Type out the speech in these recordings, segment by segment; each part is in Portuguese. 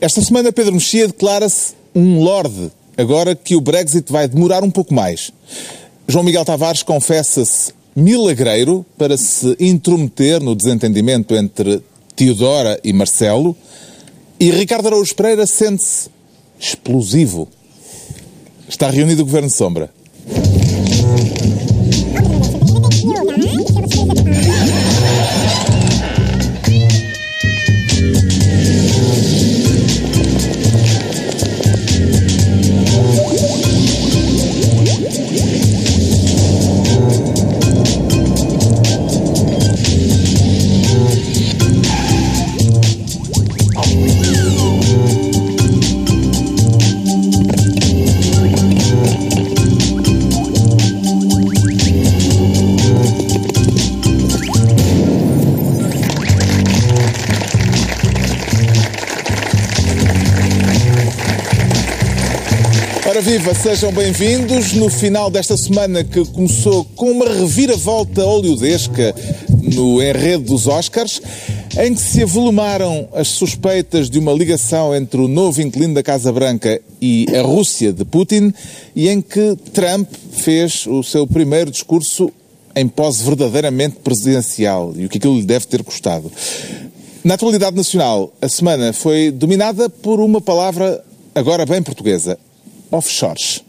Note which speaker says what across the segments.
Speaker 1: Esta semana Pedro Mexia declara-se um lorde, agora que o Brexit vai demorar um pouco mais. João Miguel Tavares confessa-se milagreiro para se intrometer no desentendimento entre Teodora e Marcelo. E Ricardo Araújo Pereira sente-se explosivo. Está reunido o Governo Sombra. Sejam bem-vindos no final desta semana que começou com uma reviravolta oleodesca no enredo dos Oscars, em que se avolumaram as suspeitas de uma ligação entre o novo inquilino da Casa Branca e a Rússia de Putin e em que Trump fez o seu primeiro discurso em pose verdadeiramente presidencial e o que aquilo lhe deve ter custado. Na atualidade nacional, a semana foi dominada por uma palavra agora bem portuguesa, offshores.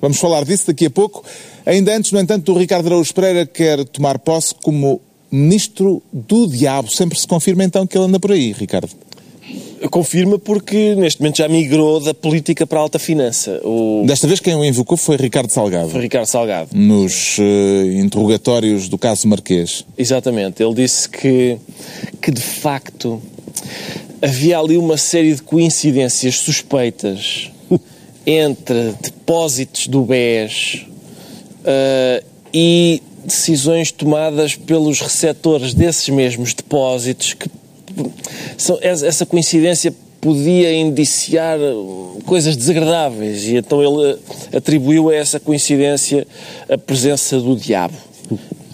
Speaker 1: Vamos falar disso daqui a pouco. Ainda antes, no entanto, o Ricardo Araújo Pereira quer tomar posse como ministro do diabo. Sempre se confirma então que ele anda por aí, Ricardo.
Speaker 2: Confirma porque neste momento já migrou da política para a alta finança. O
Speaker 1: Desta vez quem o invocou foi Ricardo Salgado.
Speaker 2: foi Ricardo Salgado.
Speaker 1: Nos eh, interrogatórios do caso Marquês.
Speaker 2: Exatamente. Ele disse que, que de facto havia ali uma série de coincidências suspeitas entre depósitos do BES eh, e decisões tomadas pelos receptores desses mesmos depósitos que são, essa coincidência podia indiciar coisas desagradáveis e então ele atribuiu a essa coincidência a presença do diabo.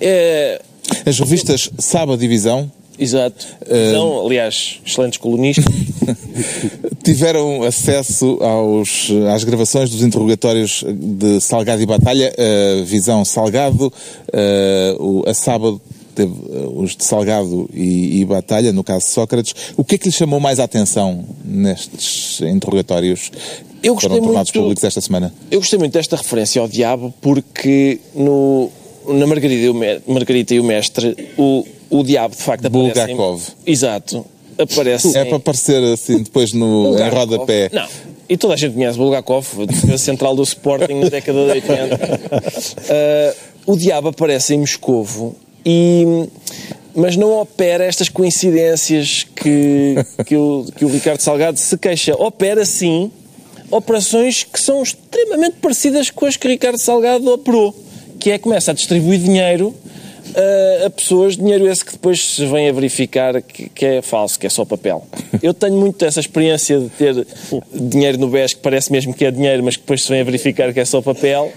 Speaker 2: É,
Speaker 1: As revistas Sábado e Visão
Speaker 2: exato. Não, aliás, excelentes colunistas.
Speaker 1: tiveram acesso aos, às gravações dos interrogatórios de Salgado e Batalha, a Visão Salgado, eh, o- a Sábado teve eh, os de Salgado e, e Batalha, no caso Sócrates. O que é que lhe chamou mais a atenção nestes interrogatórios que foram tornados
Speaker 2: muito-
Speaker 1: públicos esta semana?
Speaker 2: Eu gostei muito desta referência ao diabo porque no, na Margarida e, o Margarita e o Mestre o, o diabo de facto aparece. em-
Speaker 1: Bulgakov.
Speaker 2: Exato. Aparece.
Speaker 1: É para aparecer assim depois no, em rodapé.
Speaker 2: Não. E toda a gente conhece Bulgakov, defesa central do Sporting na década de 80. Ah, o diabo aparece em Moscovo e mas não opera estas coincidências que, que, o, que o Ricardo Salgado se queixa. Opera sim operações que são extremamente parecidas com as que Ricardo Salgado operou, que é começa a distribuir dinheiro a, a pessoas, dinheiro esse que depois se vem a verificar que, que é falso, que é só papel. Eu tenho muito essa experiência de ter dinheiro no BES que parece mesmo que é dinheiro, mas que depois se vem a verificar que é só papel.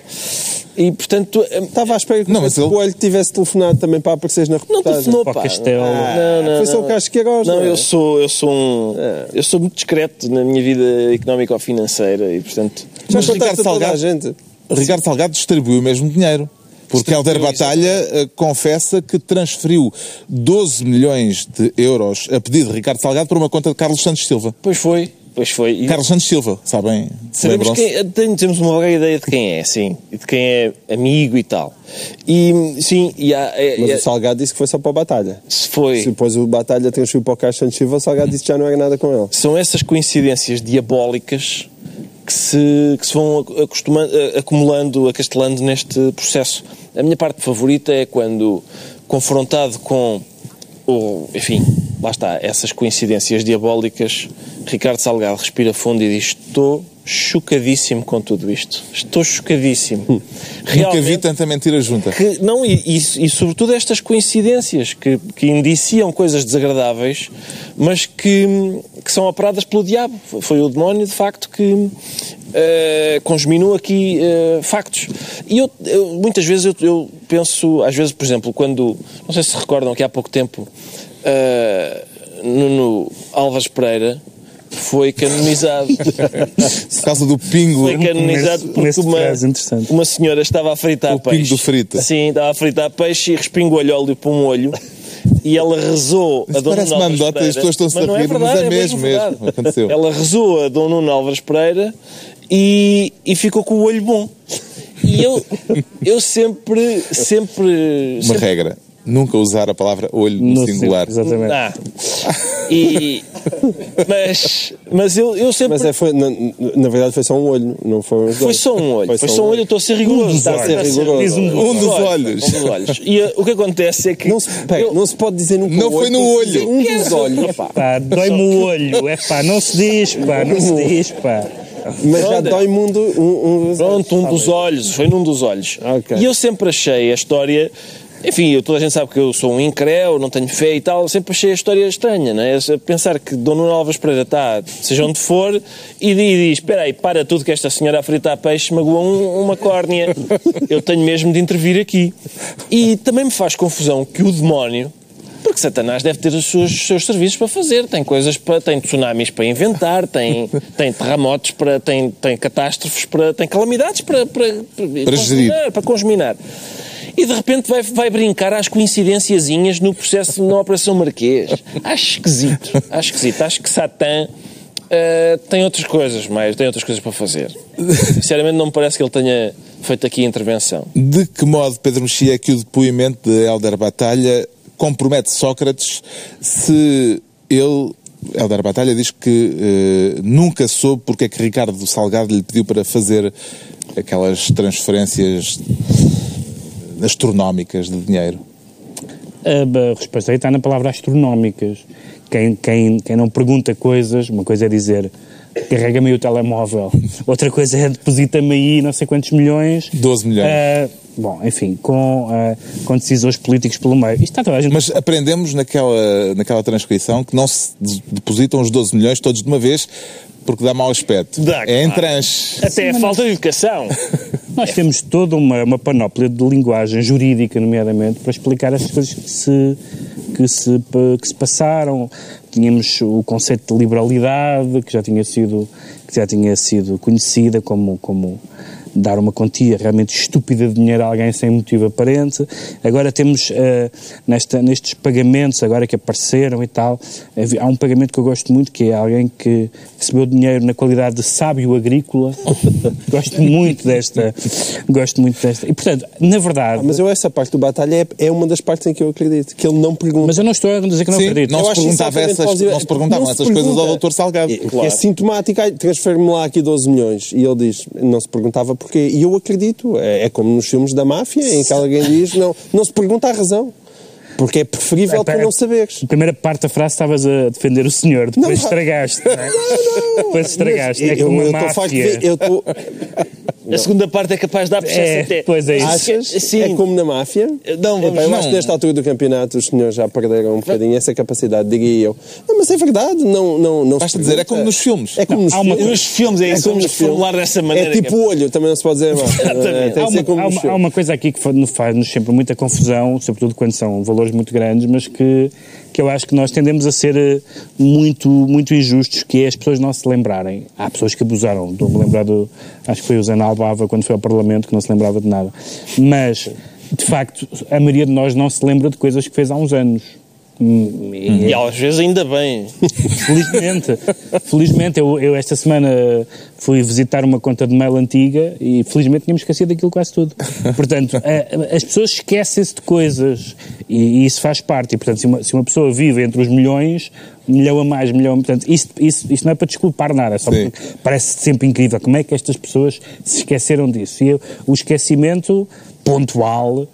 Speaker 2: E, portanto, eh,
Speaker 3: Estava à espera que
Speaker 1: Não,
Speaker 3: o
Speaker 1: mas ele-
Speaker 3: Coelho tivesse telefonado também para apareceres na
Speaker 2: não
Speaker 3: reportagem.
Speaker 2: telefonou,
Speaker 4: Para o. Castelo.
Speaker 2: Não, não,
Speaker 3: Foi só
Speaker 2: não.
Speaker 3: o Carlos Queiroz,
Speaker 2: Não,
Speaker 3: não é?
Speaker 2: eu sou, eu sou um... Eu sou muito discreto na minha vida económica ou financeira e, portanto...
Speaker 3: Já
Speaker 1: Mas Ricardo
Speaker 3: toda a
Speaker 1: Salgado-
Speaker 3: gente.
Speaker 1: Ricardo Salgado distribuiu o mesmo dinheiro. Porque Helder Batalha eh, confessa que transferiu 12 milhões de euros a pedido de Ricardo Salgado para uma conta de Carlos Santos Silva.
Speaker 2: Pois foi, pois foi. E
Speaker 1: Carlos Santos Silva, sabem?
Speaker 2: sabemos quem, tem- temos uma vaga ideia de quem é, sim. E de quem é amigo e tal. E, sim, e há... é-
Speaker 3: Mas
Speaker 2: é-
Speaker 3: o Salgado disse que foi só para a batalha.
Speaker 2: se foi...
Speaker 3: Se depois o Batalha transferiu para o Carlos Santos Silva, o Salgado disse que já não era nada com ele.
Speaker 2: São essas coincidências diabólicas que se, que se vão acostumando, acumulando, acastelando neste processo. A minha parte favorita é quando, confrontado com, o, enfim, lá está, essas coincidências diabólicas, Ricardo Salgado respira fundo e diz: Estou chocadíssimo com tudo isto. Estou chocadíssimo.
Speaker 1: Nunca vi
Speaker 2: Realmente,
Speaker 1: tanta mentira junta.
Speaker 2: que, não, e, e, e sobretudo estas coincidências que, que indiciam coisas desagradáveis, mas que, que são operadas pelo diabo. Foi o demónio, de facto, que congeminou aqui eh, factos. E eu, eu- muitas vezes eu, eu penso, às vezes, por exemplo, quando, não sei se se recordam que há pouco tempo, eh, Nuno Alves Pereira foi canonizado.
Speaker 1: Por causa do pingo.
Speaker 2: Foi canonizado
Speaker 4: nesse-
Speaker 2: porque uma, uma senhora estava a fritar
Speaker 1: O pingo
Speaker 2: peixe.
Speaker 1: do frito.
Speaker 2: Sim, estava a fritar peixe e respingou-lhe óleo para um olho. E ela rezou a
Speaker 1: Isso
Speaker 2: Dona
Speaker 1: parece
Speaker 2: Nuno
Speaker 1: uma anedota e as
Speaker 2: Pereira.
Speaker 1: pessoas estão-se
Speaker 2: Mas
Speaker 1: a
Speaker 2: não
Speaker 1: rir, mas
Speaker 2: verdade,
Speaker 1: é mesmo,
Speaker 2: verdade.
Speaker 1: mesmo. Aconteceu.
Speaker 2: Ela rezou a Dom Nuno Álvares Pereira e, e ficou com o olho bom. E eu, eu sempre, sempre,
Speaker 1: Uma
Speaker 2: sempre
Speaker 1: regra. Nunca usar a palavra olho no,
Speaker 4: No
Speaker 1: singular.
Speaker 4: sim, Exatamente.
Speaker 2: Ah. E, mas, mas eu, eu sempre.
Speaker 3: Mas é, foi, na, na verdade foi só um olho, não
Speaker 2: Foi
Speaker 3: dois.
Speaker 2: só um olho. Foi, só um olho, eu estou a ser rigoroso.
Speaker 4: dos
Speaker 2: Está a ser
Speaker 3: olhos.
Speaker 2: rigoroso.
Speaker 3: Um-
Speaker 1: um dos olhos.
Speaker 2: Um dos olhos. E uh, o que acontece é que.
Speaker 3: Não se, pera,
Speaker 2: eu-
Speaker 3: não se pode dizer nunca
Speaker 1: Não foi no olho.
Speaker 3: Um dos olhos.
Speaker 4: Pá, dói-me o olho. É pá, não se diz, pá, não se diz, pá.
Speaker 3: Mas já dói mundo um, um,
Speaker 2: Pronto, um dos olhos, foi num dos olhos.
Speaker 3: Ok.
Speaker 2: E eu sempre achei a história. Enfim, eu- toda a gente sabe que eu sou um incréu, não tenho fé e tal, sempre achei a história estranha, não é? Pensar que Dom Nuno Alves Pereira está, seja onde for, e di- diz: Espera aí, para tudo que esta senhora a fritar peixe magoou um- uma córnea. Eu tenho mesmo de intervir aqui. E também me faz confusão que o demónio. Porque Satanás deve ter os seus, os seus serviços para fazer, tem coisas para, tem tsunamis para inventar, tem, tem terremotos para, tem, tem catástrofes para, tem calamidades para, para, para,
Speaker 1: gerir.
Speaker 2: congeminar, para congeminar. E de repente vai, vai brincar às coincidenciazinhas no processo na Operação Marquês. Acho esquisito, acho esquisito. Acho que Satã eh, tem outras coisas mais, tem outras coisas para fazer. Sinceramente não me parece que ele tenha feito aqui intervenção.
Speaker 1: De que modo, Pedro Mexia, é que o depoimento de Helder Batalha compromete Sócrates se ele, Helder Batalha, diz que eh, nunca soube porque é que Ricardo Salgado lhe pediu para fazer aquelas transferências astronómicas de dinheiro?
Speaker 4: A resposta aí está na palavra astronómicas. Quem, quem, quem não pergunta coisas, uma coisa é dizer carrega-me aí o telemóvel, outra coisa é deposita-me aí não sei quantos milhões.
Speaker 1: 12 milhões.
Speaker 4: Ah, bom, enfim, com, ah, com decisores políticos pelo meio. Isto está toda a gente.
Speaker 1: Mas aprendemos naquela, naquela transcrição que não se de- depositam os 12 milhões todos de uma vez porque dá mau aspecto.
Speaker 2: Dá,
Speaker 1: é em
Speaker 2: claro.
Speaker 1: tranches.
Speaker 2: Até a falta de educação.
Speaker 4: Nós temos toda uma, uma panóplia de linguagem jurídica, nomeadamente, para explicar estas coisas que se, que, se, que se passaram. Tínhamos o conceito de liberalidade, que já tinha sido, que já tinha sido conhecida como, como dar uma quantia realmente estúpida de dinheiro a alguém sem motivo aparente. Agora temos, eh, nesta, nestes pagamentos agora que apareceram e tal, há um pagamento que eu gosto muito, que é alguém que recebeu dinheiro na qualidade de sábio agrícola. gosto muito desta, gosto muito desta. E, portanto, na verdade...
Speaker 3: Mas eu essa parte do batalha é, é uma das partes em que eu acredito, que ele não pergunta.
Speaker 4: Mas eu não estou a dizer que não
Speaker 1: Sim,
Speaker 4: acredito.
Speaker 1: não se,
Speaker 3: acho
Speaker 1: perguntava essas, não se perguntavam
Speaker 3: Não se
Speaker 1: essas coisas ao
Speaker 3: pergunta.
Speaker 1: Dr. Salgado.
Speaker 3: É, que é sintomático, transfere-me lá aqui 12 milhões. E ele diz, não se perguntava porquê. E eu acredito, é, é como nos filmes da máfia, em que alguém diz, não, não se pergunta a razão. Porque é preferível tu não saberes.
Speaker 4: A primeira parte da frase estavas a defender o senhor, depois
Speaker 3: Não,
Speaker 4: estragaste. Não, é? Depois estragaste.
Speaker 3: Mas
Speaker 4: é como
Speaker 3: eu,
Speaker 4: uma
Speaker 2: A segunda parte é capaz de dar processo
Speaker 4: É,
Speaker 2: até.
Speaker 4: pois é isso.
Speaker 3: Achas?
Speaker 2: Sim.
Speaker 3: É como na máfia?
Speaker 2: Não,
Speaker 3: Epá,
Speaker 2: vamos,
Speaker 3: eu
Speaker 2: não.
Speaker 3: acho que nesta altura do campeonato os senhores já perderam um bocadinho essa capacidade, diria eu. Não, mas é verdade, não, não, não
Speaker 1: Basta dizer, é como nos filmes.
Speaker 3: É como nos
Speaker 4: há uma-
Speaker 3: filmes.
Speaker 2: Nos filmes é isso,
Speaker 3: como
Speaker 2: vamos
Speaker 3: nos filmes.
Speaker 2: formular dessa maneira.
Speaker 3: É tipo o olho, também não se pode dizer mal.
Speaker 2: Exatamente.
Speaker 3: É,
Speaker 4: Há
Speaker 3: que
Speaker 4: uma, há, uma, há
Speaker 3: filmes.
Speaker 4: uma coisa aqui que fa- nos faz-nos sempre muita confusão, sobretudo quando são valores muito grandes, mas que, que eu acho que nós tendemos a ser eh, muito, muito injustos, que é as pessoas não se lembrarem. Há pessoas que abusaram. Estou-me a lembrar do. Acho que foi o Zé Albava quando foi ao Parlamento, que não se lembrava de nada. Mas, de facto, a maioria de nós não se lembra de coisas que fez há uns anos. Hum, e-
Speaker 2: E às vezes ainda bem.
Speaker 4: Felizmente, felizmente eu, eu esta semana fui visitar uma conta de mail antiga e felizmente tínhamos esquecido daquilo quase tudo. Portanto, a- as pessoas esquecem-se de coisas e, e isso faz parte. E, portanto, se uma, se uma pessoa vive entre os milhões, milhão a mais, milhão, portanto, isso, isso, isso não é para desculpar nada, é só
Speaker 1: Sim.
Speaker 4: porque parece sempre incrível como é que estas pessoas se esqueceram disso. E eu- o esquecimento pontual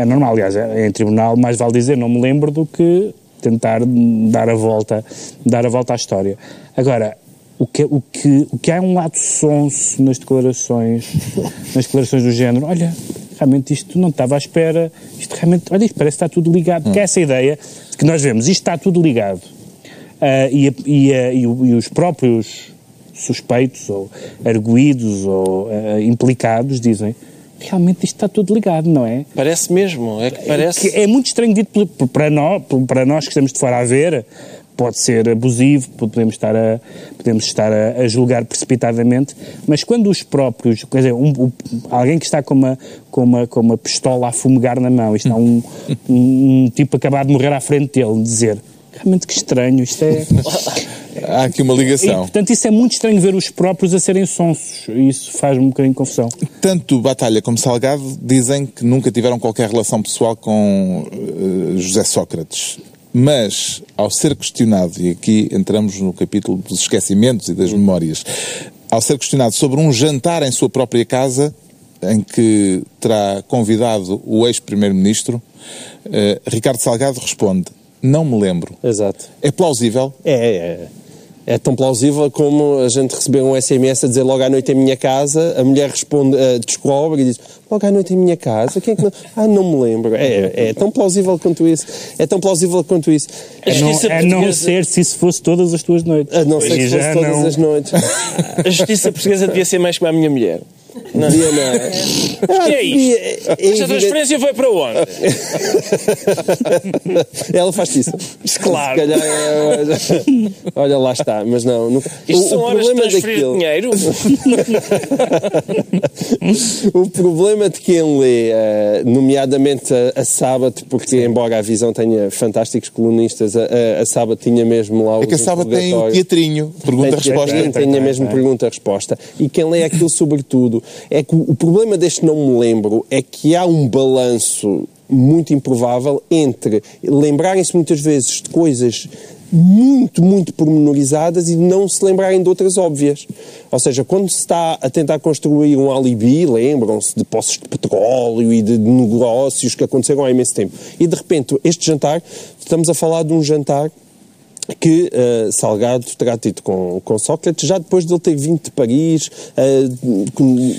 Speaker 4: é normal. Aliás, é- em tribunal mais vale dizer não me lembro do que tentar dar a volta, dar a volta à história. Agora, o que, o que, o que há um lado sonso nas declarações, nas declarações do género, olha, realmente isto não estava à espera, isto realmente, olha, isto parece que está tudo ligado, porque é essa ideia de que nós vemos, isto está tudo ligado. Ah, e, a- e a- e o- e os próprios suspeitos ou arguídos ou ah, implicados dizem realmente isto está tudo ligado, não é?
Speaker 2: Parece mesmo, é que parece.
Speaker 4: Que é muito estranho dito para nós, para nós que estamos de fora a ver, pode ser abusivo, podemos estar a, podemos estar a, a julgar precipitadamente, mas quando os próprios, quer dizer, um, um, alguém que está com uma, com, uma, com uma pistola a fumegar na mão, está um, um, um tipo acabado de morrer à frente dele, dizer realmente que estranho, isto é.
Speaker 1: Há aqui uma ligação.
Speaker 4: E, portanto, isso é muito estranho ver os próprios a serem sonsos. Isso faz-me um bocadinho de confusão.
Speaker 1: Tanto Batalha como Salgado dizem que nunca tiveram qualquer relação pessoal com uh, José Sócrates. Mas, ao ser questionado, e aqui entramos no capítulo dos esquecimentos e das memórias, ao ser questionado sobre um jantar em sua própria casa, em que terá convidado o ex-primeiro-ministro, uh, Ricardo Salgado responde: Não me lembro.
Speaker 3: Exato.
Speaker 1: É plausível?
Speaker 3: É, é é tão plausível como a gente receber um SMS a dizer logo à noite em minha casa, a mulher responde, uh, descobre e diz logo à noite em minha casa, quem é que não... Ah, não me lembro. É, é tão plausível quanto isso. É tão plausível quanto isso.
Speaker 4: A, não, a não ser se isso fosse todas as tuas noites.
Speaker 3: A não ser que fosse todas
Speaker 4: não...
Speaker 3: as noites.
Speaker 2: A justiça portuguesa devia ser mais como a minha mulher.
Speaker 3: Não. Dia, não é?
Speaker 2: Ah, é isto? É, é Esta transferência foi para onde?
Speaker 3: Ela faz isso.
Speaker 2: Claro.
Speaker 3: Calhar, é, olha, lá está. Mas não. não
Speaker 2: Isto o, são o horas de transferir daquilo... dinheiro?
Speaker 3: o problema de quem lê, uh, nomeadamente a, a Sábado, porque Sim. embora a Visão tenha fantásticos colunistas, a, a, a Sábado tinha mesmo lá
Speaker 1: É que a Sábado tem o teatrinho, pergunta-resposta.
Speaker 3: Tem, tem, tem mesmo pergunta-resposta. E quem lê aquilo, sobretudo, é que o problema deste não me lembro é que há um balanço muito improvável entre lembrarem-se muitas vezes de coisas muito, muito pormenorizadas e não se lembrarem de outras óbvias. Ou seja, quando se está a tentar construir um alibi, lembram-se de postos de petróleo e de negócios que aconteceram há imenso tempo. E de repente, este jantar, estamos a falar de um jantar que uh, Salgado terá tido com, com Sócrates, já depois de ele ter vindo de Paris, uh,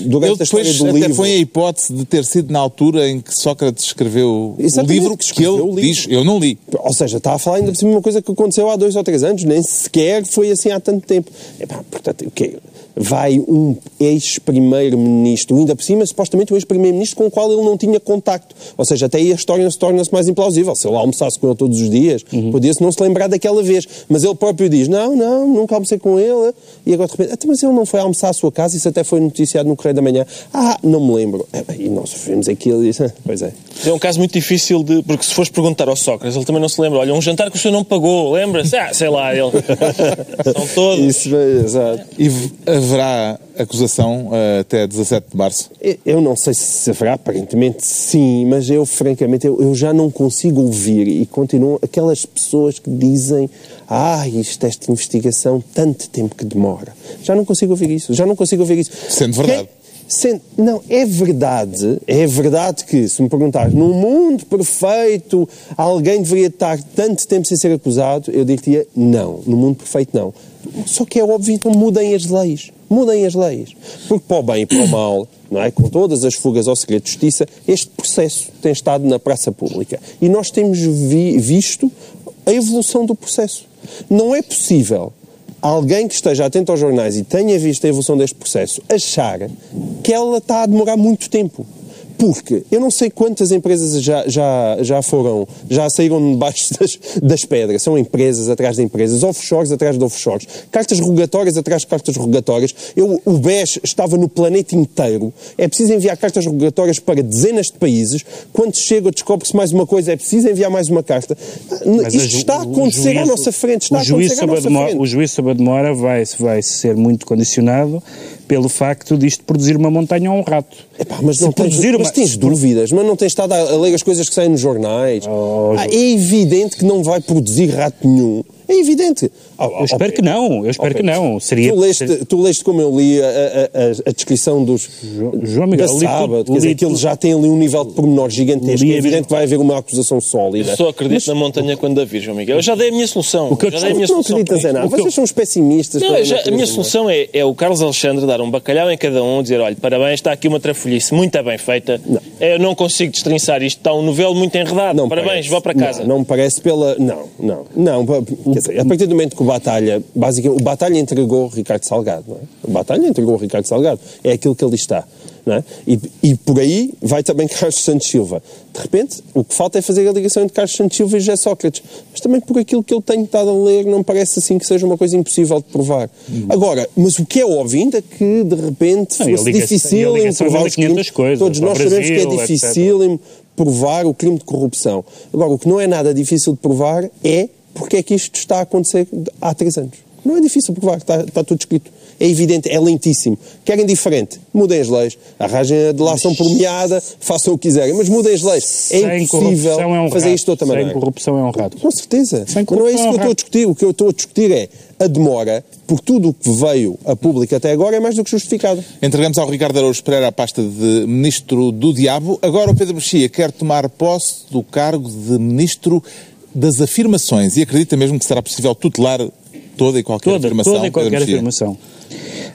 Speaker 3: durante
Speaker 1: ele
Speaker 3: a história do
Speaker 1: até
Speaker 3: livro.
Speaker 1: põe a hipótese de ter sido na altura em que Sócrates escreveu
Speaker 3: Exatamente,
Speaker 1: o livro que, que ele
Speaker 3: livro.
Speaker 1: diz, eu não li.
Speaker 3: Ou seja, está a falar ainda por cima de uma coisa que aconteceu há dois ou três anos, nem sequer foi assim há tanto tempo. Epá, portanto, o quê? Vai um ex-primeiro-ministro, ainda por cima, supostamente um ex-primeiro-ministro com o qual ele não tinha contacto. Ou seja, até aí a história se torna-se mais implausível. Se ele almoçasse com ele todos os dias, uhum. podia-se não se lembrar daquela vez. Mas ele próprio diz, não, não, nunca almocei com ele. E agora de repente, até mas ele não foi almoçar à sua casa, isso até foi noticiado no Correio da Manhã. Ah, não me lembro. E nós vimos aquilo e disse, pois é.
Speaker 2: É um caso muito difícil de. Porque se fores perguntar ao Sócrates, ele também não se lembra. Olha, um jantar que o senhor não pagou, lembra-se? Ah, sei lá, ele. São todos.
Speaker 3: Isso, exato.
Speaker 1: E haverá acusação uh, até 17 de março?
Speaker 3: Eu não sei se haverá, aparentemente sim, mas eu, francamente, eu, eu já não consigo ouvir e continuam aquelas pessoas que dizem ah, isto, esta investigação, tanto tempo que demora. Já não consigo ouvir isso, já não consigo ouvir isso.
Speaker 1: Sendo verdade. Quem
Speaker 3: Não, é verdade, é verdade que, se me perguntares, num mundo perfeito, alguém deveria estar tanto tempo sem ser acusado, eu diria não, no mundo perfeito não. Só que é óbvio, então mudem as leis, mudem as leis. Porque para o bem e para o mal, não é? com todas as fugas ao segredo de justiça, este processo tem estado na praça pública. E nós temos vi, visto a evolução do processo. Não é possível alguém que esteja atento aos jornais e tenha visto a evolução deste processo achar que ela está a demorar muito tempo. Porque eu não sei quantas empresas já, já, já foram, já saíram debaixo das, das pedras. São empresas atrás de empresas, offshores atrás de offshores, cartas rogatórias atrás de cartas rogatórias. Eu, o BES estava no planeta inteiro. É preciso enviar cartas rogatórias para dezenas de países. Quando chega, descobre-se mais uma coisa, é preciso enviar mais uma carta. Mas Isto está a acontecer juízo, à nossa frente. Está a à nossa
Speaker 4: demora,
Speaker 3: frente.
Speaker 4: O juízo sobre a demora vai, vai ser muito condicionado pelo facto disto produzir uma montanha ou um rato.
Speaker 3: Epá, mas, não tens, produzir uma... mas tens dúvidas, mas não tens estado a, a ler as coisas que saem nos jornais. Oh, ah, é evidente que não vai produzir rato nenhum. É evidente.
Speaker 4: Oh, eu espero okay. que não, eu espero okay. que não. Seria...
Speaker 3: Tu, leste, tu leste como eu li a, a, a descrição dos
Speaker 4: João Miguel,
Speaker 3: da sábado, quer dizer, que ele já tem ali um nível de pormenor gigantesco. É evidente que vai haver uma acusação sólida.
Speaker 2: Eu só acredito Mas... na montanha quando a vi, João Miguel. Eu já dei a minha solução.
Speaker 3: O que eu
Speaker 2: já
Speaker 3: dei a minha não acreditas em nada. Vocês eu... são os pessimistas.
Speaker 2: Não, já, a minha solução é, é, o Carlos Alexandre dar um bacalhau em cada um, dizer, olha, parabéns, está aqui uma trafolhice muito bem feita. Não. Eu não consigo destrinçar isto, está um novelo muito enredado. Não parabéns, parece. vá para casa.
Speaker 3: Não, não me parece pela... Não, não, não. Dizer, a partir do momento que o Batalha, basicamente, o Batalha entregou o Ricardo Salgado, não é? O Batalha entregou o Ricardo Salgado. É aquilo que ele está. Não é? e, e por aí vai também Carlos Santos Silva. De repente, o que falta é fazer a ligação entre Carlos Santos Silva e José Sócrates. Mas também por aquilo que ele tem estado a ler, não parece assim que seja uma coisa impossível de provar. Uhum. Agora, mas o que é óbvio ainda é que, de repente, não, fosse difícil provar os crimes.
Speaker 4: Coisas,
Speaker 3: Todos nós
Speaker 4: Brasil,
Speaker 3: sabemos que é difícil provar o crime de corrupção. Agora, o que não é nada difícil de provar é porque é que isto está a acontecer há três anos. Não é difícil provar, está, está tudo escrito. É evidente, é lentíssimo. Querem diferente? Mudem as leis. Arranjem a delação premiada, façam o que quiserem. Mas mudem as leis. É impossível é fazer isto de outra maneira.
Speaker 4: Sem corrupção é honrado.
Speaker 3: Com certeza. Sem mas não é isso que eu estou a discutir. O que eu estou a discutir é a demora, por tudo o que veio a público até agora, é mais do que justificado.
Speaker 1: Entregamos ao Ricardo Araújo Pereira a pasta de Ministro do Diabo. Agora o Pedro Mexia quer tomar posse do cargo de Ministro das afirmações e acredita mesmo que será possível tutelar toda e qualquer
Speaker 4: toda,
Speaker 1: afirmação.
Speaker 4: Toda e qualquer afirmação.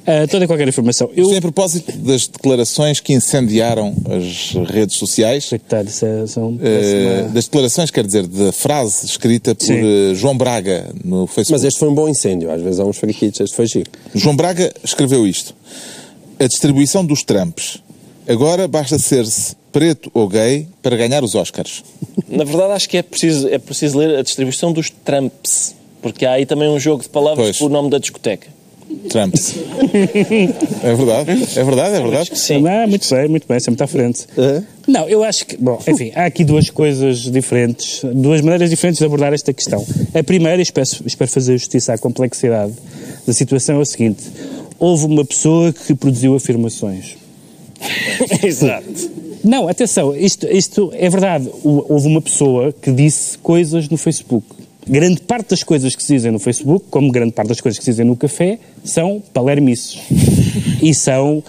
Speaker 4: Uh, toda e qualquer informação.
Speaker 1: Eu... Isto em propósito das declarações que incendiaram as redes sociais.
Speaker 4: Coitado, é, são,
Speaker 1: uh, Das declarações, quer dizer, da frase escrita por uh, João Braga no Facebook.
Speaker 3: Mas este foi um bom incêndio, às vezes há uns friquitos, este foi giro.
Speaker 1: João Braga escreveu isto. A distribuição dos Trumps. Agora basta ser-se preto ou gay para ganhar os Oscars.
Speaker 2: Na verdade, acho que é preciso, é preciso ler a distribuição dos Trumps, porque há aí também um jogo de palavras pois. pelo nome da discoteca.
Speaker 1: Trumps. é verdade, é verdade, é verdade.
Speaker 4: Sim. Ah, muito bem, muito bem, sempre à frente. É? Não, eu acho que, bom, enfim, há aqui duas coisas diferentes, duas maneiras diferentes de abordar esta questão. A primeira, e espero, espero fazer justiça à complexidade da situação, é o seguinte: houve uma pessoa que produziu afirmações.
Speaker 2: Exato.
Speaker 4: Não, atenção, isto, isto é verdade. Houve uma pessoa que disse coisas no Facebook grande parte das coisas que se dizem no Facebook, como grande parte das coisas que se dizem no café, são palermices. e são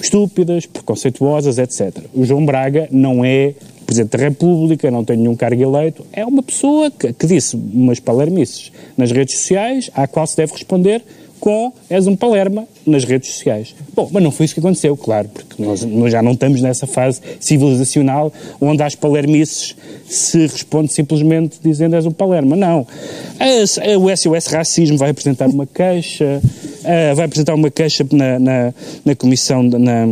Speaker 4: estúpidas, preconceituosas, etc. O João Braga não é Presidente da República, não tem nenhum cargo eleito, é uma pessoa que, que disse umas palermices nas redes sociais, à qual se deve responder com és um palerma nas redes sociais. Bom, mas não foi isso que aconteceu, claro, porque nós, nós já não estamos nessa fase civilizacional onde às palermices se responde simplesmente dizendo és um palerma. Não. o SOS Racismo vai apresentar uma queixa, uh, vai apresentar uma queixa na, na, na Comissão na,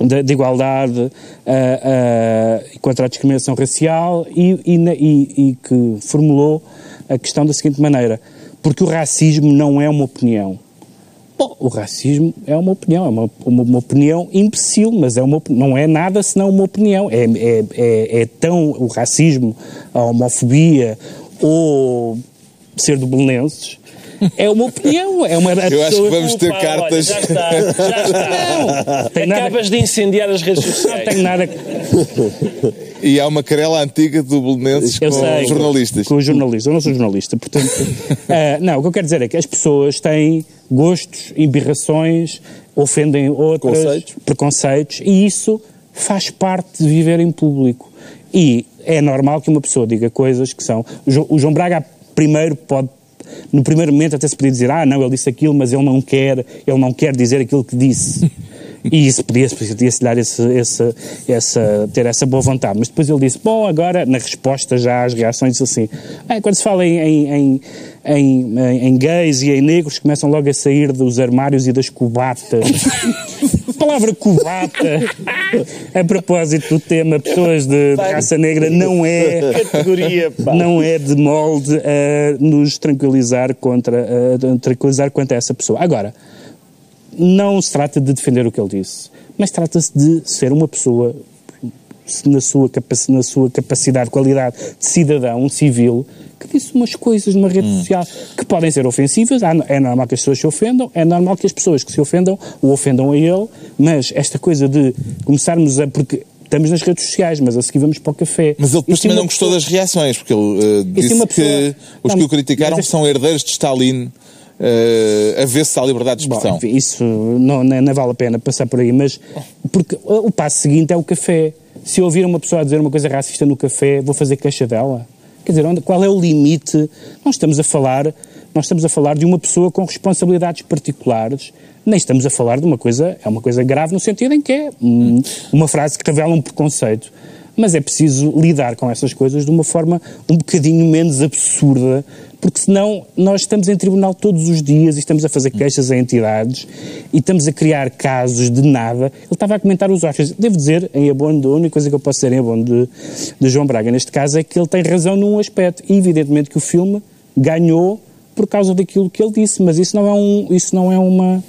Speaker 4: de, de, Igualdade uh, uh, contra a Discriminação Racial e, e, e, e que formulou a questão da seguinte maneira porque o racismo não é uma opinião. Bom, o racismo é uma opinião, é uma, uma, uma opinião imbecil, mas é uma, não é nada senão uma opinião. É, é, é, é tão o racismo, a homofobia ou ser do Belenenses é uma opinião, é uma
Speaker 1: Eu acho que vamos ter cartas. Olha,
Speaker 2: já está, já está. Não, tem Acabas nada... de incendiar as redes sociais.
Speaker 4: Não tem nada.
Speaker 1: E há uma querela antiga do Belenenses com sei, jornalistas.
Speaker 4: Com os jornalistas. Eu não sou jornalista, portanto. uh, não, o que eu quero dizer é que as pessoas têm gostos, embirrações, ofendem outras, preconceitos, preconceitos e isso faz parte de viver em público. E é normal que uma pessoa diga coisas que são. O João Braga, primeiro, pode no primeiro momento até se podia dizer, ah, não, ele disse aquilo, mas ele não quer, ele não quer dizer aquilo que disse. E isso podia, podia-se dar esse, esse, essa, ter essa boa vontade. Mas depois ele disse, bom, agora, na resposta já às reações, assim, ah, quando se fala em, em, em, em, gays e em negros, começam logo a sair dos armários e das cubatas. a palavra cubata, a propósito do tema pessoas de, de raça negra, não é,
Speaker 2: Categoria,
Speaker 4: não é de molde a nos tranquilizar contra, a tranquilizar quanto a essa pessoa. Agora, não se trata de defender o que ele disse, mas trata-se de ser uma pessoa na sua, na sua capacidade, qualidade de cidadão, um civil, que disse umas coisas numa rede hum. social que podem ser ofensivas, é normal que as pessoas se ofendam, é normal que as pessoas que se ofendam o ofendam a ele, mas esta coisa de começarmos a. Porque estamos nas redes sociais, mas a seguir vamos para o café.
Speaker 1: Mas ele depois também não gostou das reações, porque ele uh, disse pessoa... que os não, que o criticaram são herdeiros de Stalin uh, a ver se há liberdade de expressão.
Speaker 4: Bom, isso não, não, não, vale a pena passar por aí, mas porque o passo seguinte é o café. Se ouvir uma pessoa dizer uma coisa racista no café, vou fazer queixa dela? Quer dizer, onde, qual é o limite? Nós estamos a falar, nós estamos a falar de uma pessoa com responsabilidades particulares, nem estamos a falar de uma coisa, é uma coisa grave no sentido em que é uma frase que revela um preconceito. Mas é preciso lidar com essas coisas de uma forma um bocadinho menos absurda, porque senão nós estamos em tribunal todos os dias e estamos a fazer queixas a entidades e estamos a criar casos de nada. Ele estava a comentar os Oscars. Devo dizer, em abono, a única coisa que eu posso dizer em abono de, de João Braga neste caso é que ele tem razão num aspecto. E evidentemente que o filme ganhou por causa daquilo que ele disse, mas isso não é um, isso não é uma,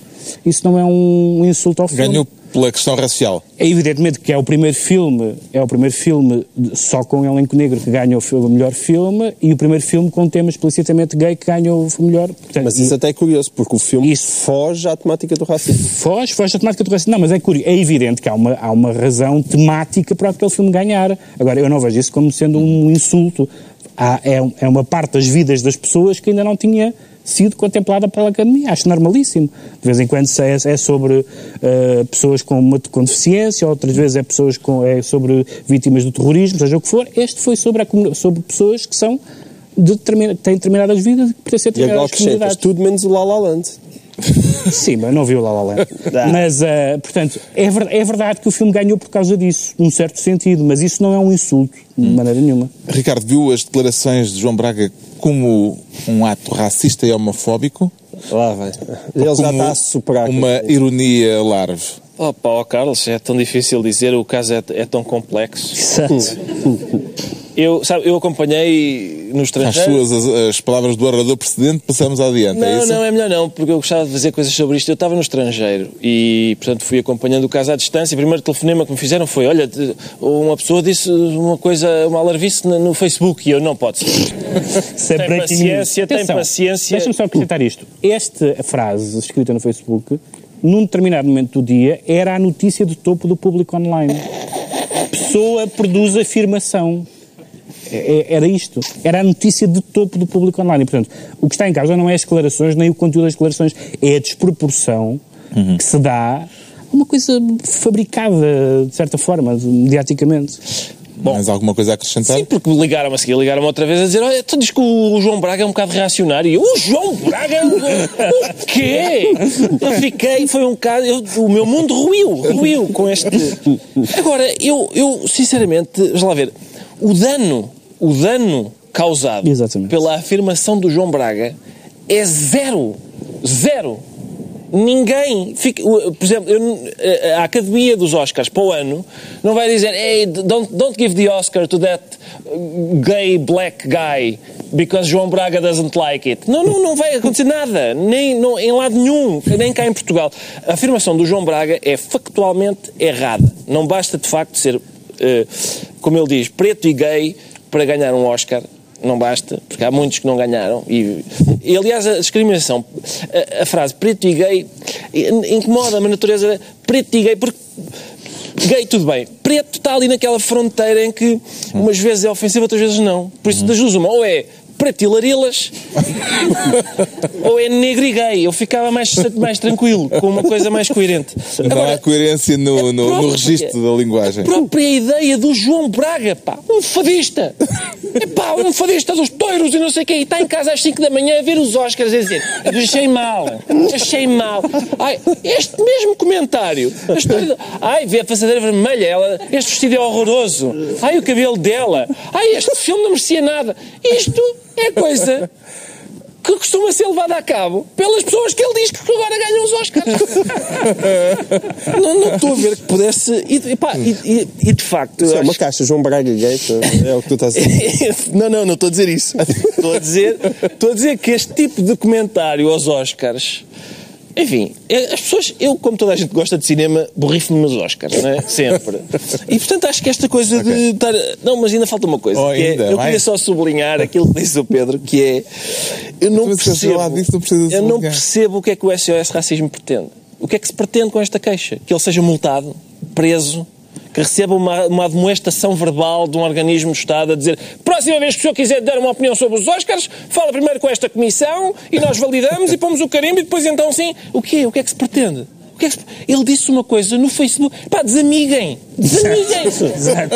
Speaker 4: isso não é um insulto ao filme.
Speaker 1: Ganhou pela questão racial.
Speaker 4: É evidentemente que é o primeiro filme, é o primeiro filme só com elenco negro que ganha o, melhor filme e o primeiro filme com tema explicitamente gay que ganha o melhor.
Speaker 3: Portanto, mas isso e, até é curioso, porque o filme isso, foge à temática do racismo.
Speaker 4: Foge, foge à temática do racismo. Não, mas é curioso. É evidente que há uma, há uma razão temática para aquele filme ganhar. Agora, eu não vejo isso como sendo um insulto. Há, é, é uma parte das vidas das pessoas que ainda não tinha sido contemplada pela Academia. Acho normalíssimo. De vez em quando é, é sobre uh, pessoas com, uma, com deficiência, outras vezes é, pessoas com, é sobre vítimas do terrorismo, seja o que for. Este foi sobre, a, sobre pessoas que são de têm determinadas vidas e que pertencem a determinadas
Speaker 3: e comunidades. tudo menos o La La Land.
Speaker 4: Sim, mas não vi o La La Land. mas, uh, portanto, é, ver, é verdade que o filme ganhou por causa disso, num certo sentido, mas isso não é um insulto, de hum. maneira nenhuma.
Speaker 1: Ricardo, viu as declarações de João Braga como um ato racista e homofóbico?
Speaker 3: Lá vai. Ele já está a superar.
Speaker 1: Uma ironia larve.
Speaker 2: Oh, pá, oh, Carlos, é tão difícil dizer, o caso é, é tão complexo.
Speaker 4: Exato.
Speaker 2: Eu, sabe, eu acompanhei no estrangeiro...
Speaker 1: As suas as, as palavras do orador precedente, passamos adiante,
Speaker 2: não,
Speaker 1: é isso?
Speaker 2: Não, é melhor não, porque eu gostava de fazer coisas sobre isto. Eu estava no estrangeiro e, portanto, fui acompanhando o caso à distância. O primeiro telefonema que me fizeram foi, olha, uma pessoa disse uma coisa, uma alarvice no Facebook e eu, não pode ser. tem paciência, tem paciência.
Speaker 4: Deixa-me só acrescentar isto. Esta frase escrita no Facebook, num determinado momento do dia, era a notícia de topo do público online. Pessoa produz afirmação. É, é, era isto. Era a notícia de topo do público online. E, portanto, o que está em causa não é as declarações, nem o conteúdo das declarações, é a desproporção uhum. que se dá a uma coisa fabricada, de certa forma, mediaticamente.
Speaker 1: Bom, Mais alguma coisa a acrescentar?
Speaker 2: Sim, porque ligaram-me a seguir, ligaram-me outra vez a dizer: Olha, tu dizes que o João Braga é um bocado reacionário. E eu, o João Braga? o quê? Eu fiquei, foi um caso, eu, o meu mundo ruiu, ruiu com este. Agora, eu, eu sinceramente, vamos lá ver, o dano, o dano causado
Speaker 4: Exatamente.
Speaker 2: pela afirmação do João Braga é zero. Zero. Ninguém, fica, por exemplo, eu, a Academia dos Oscars para o ano não vai dizer hey, don't, don't give the Oscar to that gay black guy because João Braga doesn't like it. Não, não, não vai acontecer nada, nem não, em lado nenhum, nem cá em Portugal. A afirmação do João Braga é factualmente errada. Não basta de facto ser eh, como ele diz, preto e gay para ganhar um Oscar. Não basta, porque há muitos que não ganharam. E, e aliás, a discriminação, a, a frase preto e gay incomoda-me a natureza preto e gay, porque gay, tudo bem. Preto está ali naquela fronteira em que umas vezes é ofensivo, outras vezes não. Por isso, das duas, uma, ou é preto e larilas, ou é negro e gay. Eu ficava mais, mais tranquilo, com uma coisa mais coerente.
Speaker 1: Não há coerência no, no, própria, no registro da linguagem.
Speaker 2: A própria ideia do João Braga, pá, um fadista. Epá, um fadista dos toiros e não sei o quê, e está em casa às 5 da manhã a ver os Oscars a dizer achei mal, achei mal. Ai, este mesmo comentário, a história de, ai, vê a passadeira vermelha, ela, este vestido é horroroso, ai, o cabelo dela, ai, este filme não merecia nada. Isto é coisa que costuma ser levada a cabo pelas pessoas que ele diz que agora ganham os Oscars. não, não estou a ver que pudesse. E, e, pá, e, e de facto.
Speaker 3: Isso é uma caixa, João Braga gay, é o que tu estás a dizer.
Speaker 2: não, não, não estou a dizer isso. Estou a dizer, estou a dizer que este tipo de comentário aos Oscars enfim, é, as pessoas, eu, como toda a gente gosta de cinema, borrifo-me nos Oscars, não é? Sempre. E portanto acho que esta coisa okay. de estar. Não, mas ainda falta uma coisa. Oh, é, eu queria só sublinhar aquilo que disse o Pedro, que é. Eu não percebo. Disso, não eu não percebo o que é que o SOS Racismo pretende. O que é que se pretende com esta queixa? Que ele seja multado, preso, que receba uma, uma admoestação verbal de um organismo do Estado a dizer próxima vez que o senhor quiser dar uma opinião sobre os Oscars, fala primeiro com esta comissão e nós validamos e pomos o carimbo e depois então sim, o quê? O que é que se pretende? É. Ele disse uma coisa no Facebook, pá, desamiguem,
Speaker 4: Exato.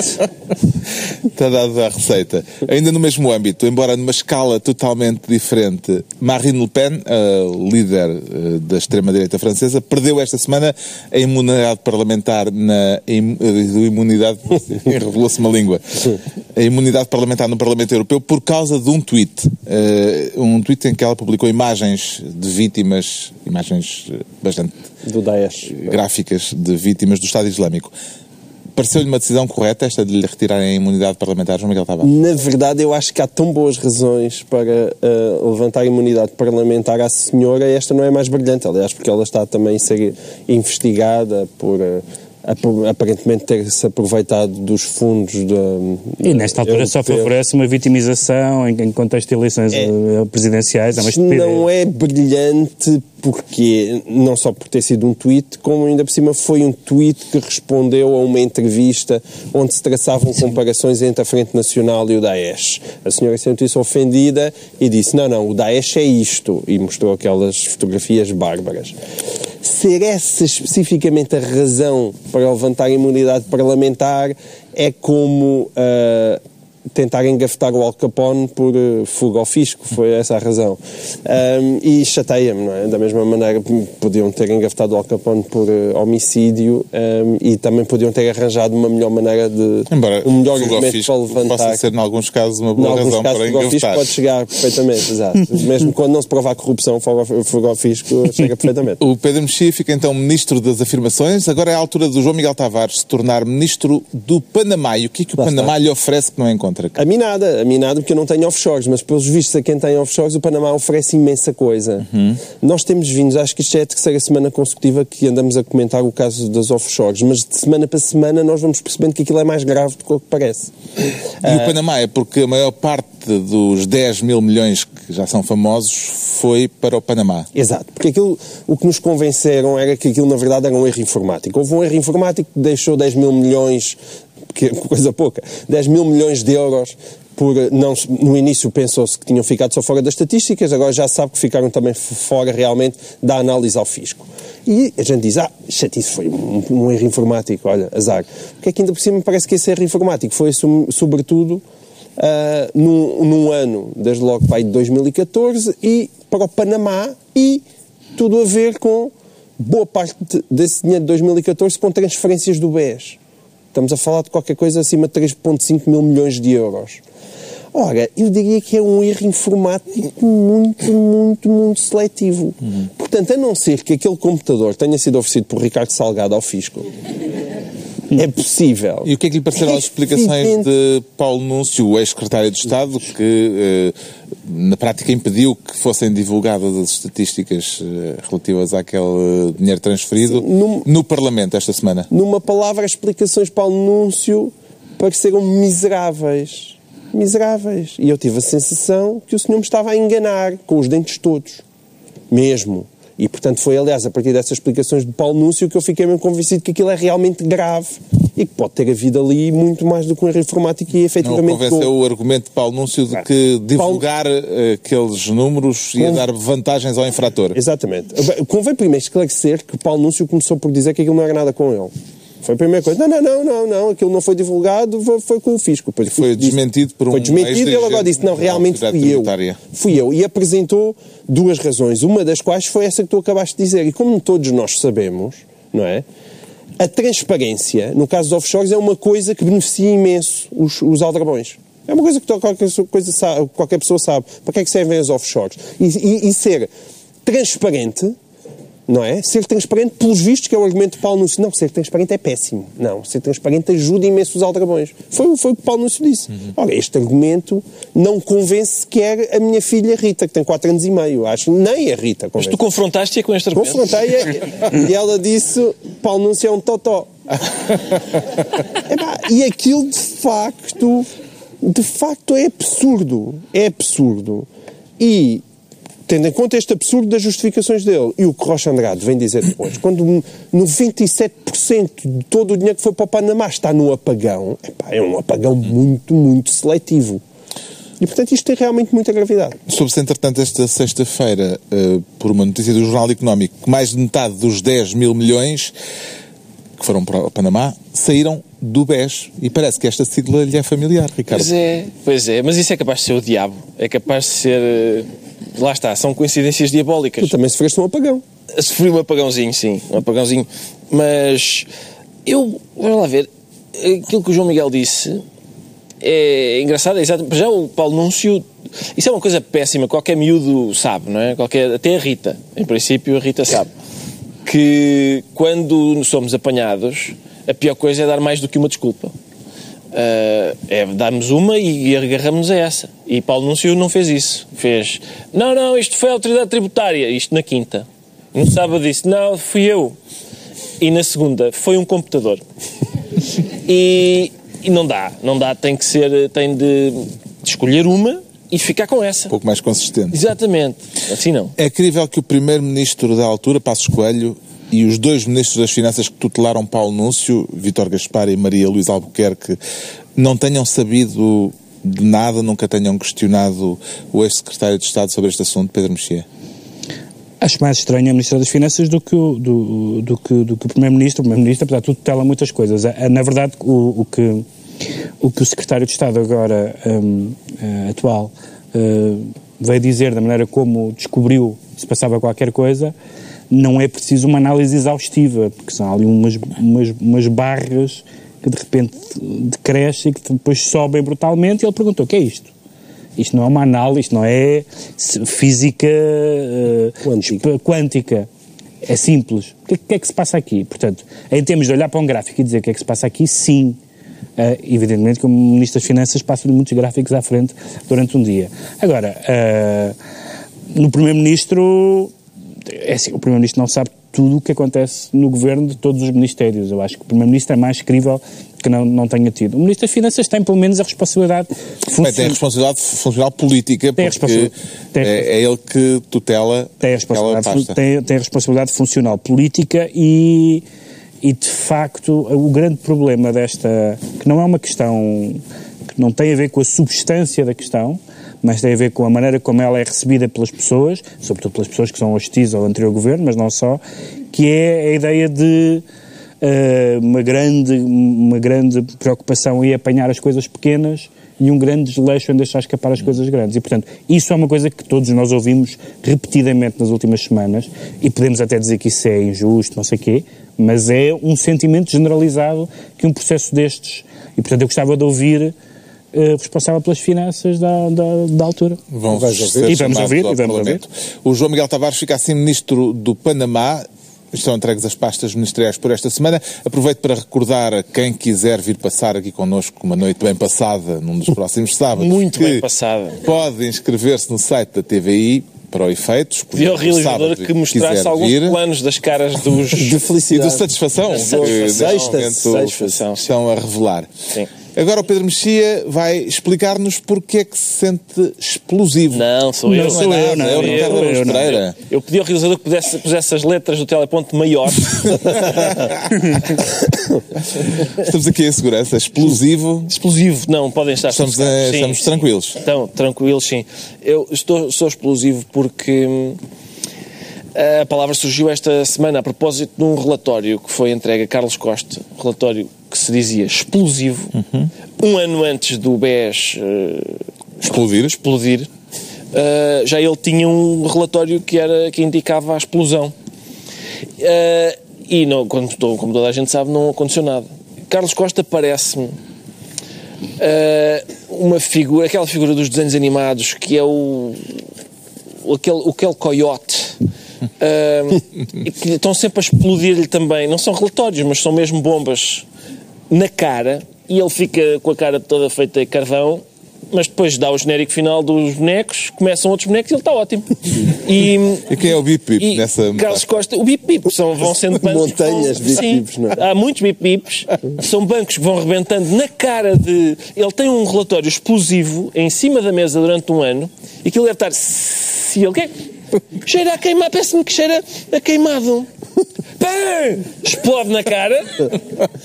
Speaker 1: Está dada a receita. Ainda no mesmo âmbito, embora numa escala totalmente diferente, Marine Le Pen, a líder eh, da extrema-direita francesa, perdeu esta semana a imunidade parlamentar na im- eh, imunidade revelou-se uma língua a imunidade parlamentar no Parlamento Europeu por causa de um tweet Eh, um tweet em que ela publicou imagens de vítimas imagens bastante
Speaker 3: Do Daesh.
Speaker 1: gráficas de vítimas do Estado Islâmico pareceu-lhe uma decisão correta esta de lhe retirarem a imunidade parlamentar João Miguel Tavares?
Speaker 3: Na verdade, eu acho que há tão boas razões para eh, levantar a imunidade parlamentar à senhora, esta não é mais brilhante, aliás, porque ela está também a ser investigada por ap- aparentemente ter-se aproveitado dos fundos da.
Speaker 4: E nesta altura só favorece uma vitimização em, contexto de eleições
Speaker 3: É.
Speaker 4: eh, presidenciais. É
Speaker 3: não é brilhante porque, não só por ter sido um tweet, como ainda por cima foi um tweet que respondeu a uma entrevista onde se traçavam comparações entre a Frente Nacional e o Daesh. A senhora sentiu-se ofendida e disse, não, não, o Daesh é isto, e mostrou aquelas fotografias bárbaras. Ser essa especificamente a razão para levantar a imunidade parlamentar é como... ah, tentar engafetar o Al Capone por eh, fuga ao fisco, foi essa a razão. Ahm, e chateia-me, não é? Da mesma maneira que podiam ter engafetado o Al Capone por eh, homicídio ahm, e também podiam ter arranjado uma melhor maneira de.
Speaker 1: Embora
Speaker 3: um melhor
Speaker 1: fuga ao fisco
Speaker 3: para levantar.
Speaker 1: possa ser, em alguns casos, uma boa razão
Speaker 3: casos,
Speaker 1: para
Speaker 3: fuga ao fisco
Speaker 1: engafetar.
Speaker 3: pode chegar perfeitamente, exato. Mesmo quando não se provar corrupção, fuga ao- fuga ao fisco chega perfeitamente.
Speaker 1: O Pedro Mexia fica então ministro das afirmações. Agora é a altura do João Miguel Tavares se tornar ministro do Panamá. E o que é que o
Speaker 3: Lá
Speaker 1: Panamá
Speaker 3: está.
Speaker 1: lhe oferece que não encontra? Cá?
Speaker 3: A mim nada, a mim nada porque eu não tenho offshores, mas pelos vistos a quem tem offshores, o Panamá oferece imensa coisa. Nós temos vindo, acho que isto é a terceira semana consecutiva que andamos a comentar o caso das offshores, mas de semana para semana nós vamos percebendo que aquilo é mais grave do que o que parece.
Speaker 1: E o Panamá é porque a maior parte dos 10 mil milhões que já são famosos foi para o Panamá.
Speaker 3: Exato, porque aquilo, o que nos convenceram era que aquilo na verdade era um erro informático. Houve um erro informático que deixou 10 mil milhões, coisa pouca, 10 mil milhões de euros por, não, no início pensou-se que tinham ficado só fora das estatísticas, agora já sabe que ficaram também fora realmente da análise ao fisco. E a gente diz, ah, chatice, foi um, um erro informático, olha, azar. Porque é que ainda por cima parece que esse erro informático foi sobretudo ah, num, num ano, desde logo para aí de 2014, e para o Panamá, e tudo a ver com boa parte de- desse dinheiro de 2014 com transferências do BES. Estamos a falar de qualquer coisa acima de 3,5 mil milhões de euros. Ora, eu diria que é um erro informático muito, muito, muito seletivo. Portanto, a não ser que aquele computador tenha sido oferecido por Ricardo Salgado ao fisco, é possível.
Speaker 1: E o que é que lhe pareceram as explicações
Speaker 3: Evidente.
Speaker 1: de Paulo Núncio, o ex-secretário de Estado, que eh, na prática impediu que fossem divulgadas as estatísticas eh, relativas àquele eh, dinheiro transferido
Speaker 3: num-
Speaker 1: no Parlamento esta semana?
Speaker 3: Numa palavra, as explicações para o anúncio pareceram miseráveis. Miseráveis. E eu tive a sensação que o senhor me estava a enganar, com os dentes todos. Mesmo. E, portanto, foi, aliás, a partir dessas explicações de Paulo Núncio que eu fiquei mesmo convencido que aquilo é realmente grave e que pode ter havido ali muito mais do que um erro informático e
Speaker 1: Não o
Speaker 3: efetivamente...
Speaker 1: convenceu o argumento de Paulo Núncio de que divulgar eh, aqueles números ia
Speaker 3: Con-
Speaker 1: dar vantagens ao infrator.
Speaker 3: Exatamente. Convém primeiro esclarecer que Paulo Núncio começou por dizer que aquilo não era nada com ele. Foi a primeira coisa. Não, não, não, não, não, aquilo não foi divulgado, foi, foi com o fisco. Depois
Speaker 1: Foi
Speaker 3: disse-
Speaker 1: desmentido por um
Speaker 3: Foi desmentido e ele agora disse, não, realmente fui eu. Fui eu. E apresentou duas razões. Uma das quais foi essa que tu acabaste de dizer. E como todos nós sabemos, não é? A transparência, no caso dos offshores, é uma coisa que beneficia imenso os, os aldrabões. É uma coisa que qualquer, coisa sabe- qualquer pessoa sabe. Para que é que servem os offshores? E, e- e ser transparente, não é? Ser transparente, pelos vistos, que é o argumento de Paulo Núncio. Não, ser transparente é péssimo. Não, ser transparente ajuda imenso os aldrabões. Foi, foi o que Paulo Núncio disse. Ora, este argumento não convence sequer a minha filha Rita, que tem 4 anos e meio. Acho nem a Rita
Speaker 2: Mas
Speaker 3: convence.
Speaker 2: tu confrontaste-a com este argumento?
Speaker 3: Confrontei-a e ela disse: Paulo Núncio é um totó. Epá, e aquilo de facto, de facto é absurdo. É absurdo. E, tendo em conta este absurdo das justificações dele, e o que Rocha Andrade vem dizer depois, quando 97% de todo o dinheiro que foi para o Panamá está no apagão, epá, é um apagão muito, muito seletivo. E, portanto, isto tem realmente muita gravidade.
Speaker 1: Soube-se, entretanto, esta sexta-feira, eh, por uma notícia do Jornal Económico, que mais de metade dos 10 mil milhões que foram para o Panamá, saíram do BES. E parece que esta sigla lhe é familiar, Ricardo.
Speaker 2: Pois é, pois é, mas isso é capaz de ser o diabo. É capaz de ser. eh, Lá está, são coincidências diabólicas.
Speaker 3: Tu também sofreste um apagão.
Speaker 2: Sofri um apagãozinho, sim, um apagãozinho. Mas eu, vamos lá ver, aquilo que o João Miguel disse é engraçado, é exato. Já o Paulo Núncio, isso é uma coisa péssima, qualquer miúdo sabe, não é? Qualquer, até a Rita, em princípio a Rita sabe, que quando somos apanhados, a pior coisa é dar mais do que uma desculpa. Ah, é darmos uma e agarramos a essa. E Paulo Núncio não fez isso. Fez, não, não, isto foi a autoridade tributária, isto na quinta. No sábado disse, não, fui eu. E na segunda, foi um computador. e, e não dá, não dá, tem que ser, tem de, de escolher uma e ficar com essa.
Speaker 1: Um pouco mais consistente.
Speaker 2: Exatamente, assim não.
Speaker 1: É crível que o primeiro-ministro da altura, Passos Coelho, e os dois ministros das Finanças que tutelaram Paulo Núncio, Vítor Gaspar e Maria Luísa Albuquerque, não tenham sabido de nada, nunca tenham questionado o ex-secretário de Estado sobre este assunto, Pedro Mexia.
Speaker 4: Acho mais estranho a Ministra das Finanças do que o, do, do que, do que o Primeiro-Ministro. O Primeiro-Ministro, apesar de tudo, tutela muitas coisas. Na verdade, o, o, que, o que o Secretário de Estado agora hum, eh, atual eh, veio dizer da maneira como descobriu se passava qualquer coisa, não é preciso uma análise exaustiva, porque são ali umas, umas, umas barras que de repente decrescem e que depois sobem brutalmente e ele perguntou, o que é isto? Isto não é uma análise, isto não é física eh,
Speaker 3: Quântica.
Speaker 4: É simples. O que, é- que é que se passa aqui? Portanto, em termos de olhar para um gráfico e dizer o que é que se passa aqui, sim. Eh, evidentemente que o Ministro das Finanças passa-lhe muitos gráficos à frente durante um dia. Agora, eh, no Primeiro-Ministro, é assim, o Primeiro-Ministro não sabe tudo o que acontece no governo de todos os ministérios. Eu acho que o Primeiro-Ministro é mais crível que não, não tenha tido. O Ministro das Finanças tem, pelo menos, a responsabilidade
Speaker 1: Bem, tem a
Speaker 4: funcional.
Speaker 1: responsabilidade funcional política,
Speaker 4: Tem a
Speaker 1: porque
Speaker 4: tem
Speaker 1: é, é ele que tutela
Speaker 4: tem a responsabilidade, tem, tem a responsabilidade funcional política e, e, de facto, o grande problema desta, que não é uma questão que não tem a ver com a substância da questão, mas tem a ver com a maneira como ela é recebida pelas pessoas, sobretudo pelas pessoas que são hostis ao anterior governo, mas não só, que é a ideia de eh, uma, grande, uma grande preocupação em apanhar as coisas pequenas e um grande desleixo em deixar escapar as coisas grandes. E, portanto, isso é uma coisa que todos nós ouvimos repetidamente nas últimas semanas e podemos até dizer que isso é injusto, não sei o quê, mas é um sentimento generalizado que um processo destes... E, portanto, eu gostava de ouvir eh, responsável pelas finanças da, da, da altura.
Speaker 1: Vão
Speaker 3: ouvir?
Speaker 4: E vamos ouvir, e vamos
Speaker 1: Parlamento. O João Miguel Tavares fica assim ministro do Panamá. Estão entregues as pastas ministeriais por esta semana. Aproveito para recordar a quem quiser vir passar aqui connosco uma noite bem passada num dos próximos sábados.
Speaker 2: Muito
Speaker 1: que
Speaker 2: bem passada.
Speaker 1: Pode inscrever-se no site da TVI para o efeito. escolher
Speaker 2: E ao
Speaker 1: o
Speaker 2: realizador que mostrasse alguns
Speaker 1: vir.
Speaker 2: planos das caras dos...
Speaker 3: De
Speaker 1: E do
Speaker 3: felicidade.
Speaker 1: satisfação,
Speaker 2: Satisfação.
Speaker 1: que
Speaker 2: satisfação,
Speaker 1: estão a revelar.
Speaker 2: Sim.
Speaker 1: Agora o Pedro Mexia vai explicar-nos porque é que se sente explosivo.
Speaker 2: Não, sou eu.
Speaker 4: Não sou eu, não,
Speaker 1: é
Speaker 4: eu, não.
Speaker 1: Pereira.
Speaker 2: Eu pedi ao realizador que pudesse, pusesse as letras do teleponto maior.
Speaker 1: Estamos aqui em segurança, explosivo.
Speaker 2: explosivo, não, podem estar
Speaker 1: Estamos,
Speaker 2: sossegados.
Speaker 1: eh,
Speaker 2: Sim,
Speaker 1: estamos
Speaker 2: sim.
Speaker 1: tranquilos.
Speaker 2: Estão tranquilos, sim. Eu estou, sou explosivo porque hum, a palavra surgiu esta semana a propósito de um relatório que foi entregue a Carlos Costa, um relatório que se dizia explosivo,
Speaker 1: Uhum.
Speaker 2: um ano antes do BES eh,
Speaker 1: Explodir.
Speaker 2: explodir, uh, já ele tinha um relatório que, era, que indicava a explosão. Uh, e, não, como, como toda a gente sabe, não aconteceu nada. Carlos Costa parece-me uh, uma figura, aquela figura dos desenhos animados que é o, aquele, aquele coiote. uh, que estão sempre a explodir-lhe também. Não são relatórios, mas são mesmo bombas na cara e ele fica com a cara toda feita de carvão, mas depois dá o genérico final dos bonecos, começam outros bonecos e ele está ótimo. E,
Speaker 1: E quem é o Bip Bip nessa.
Speaker 2: Carlos Costa, o bip bip são, vão sendo bancos.
Speaker 3: Montanhas
Speaker 2: Sim,
Speaker 3: bip-bips, não é?
Speaker 2: Há muitos bip bips, são bancos que vão rebentando na cara de. Ele tem um relatório explosivo em cima da mesa durante um ano e aquilo deve estar. Se ele quer. Cheira a queimar, parece-me que cheira a queimado. Pã! Explode na cara.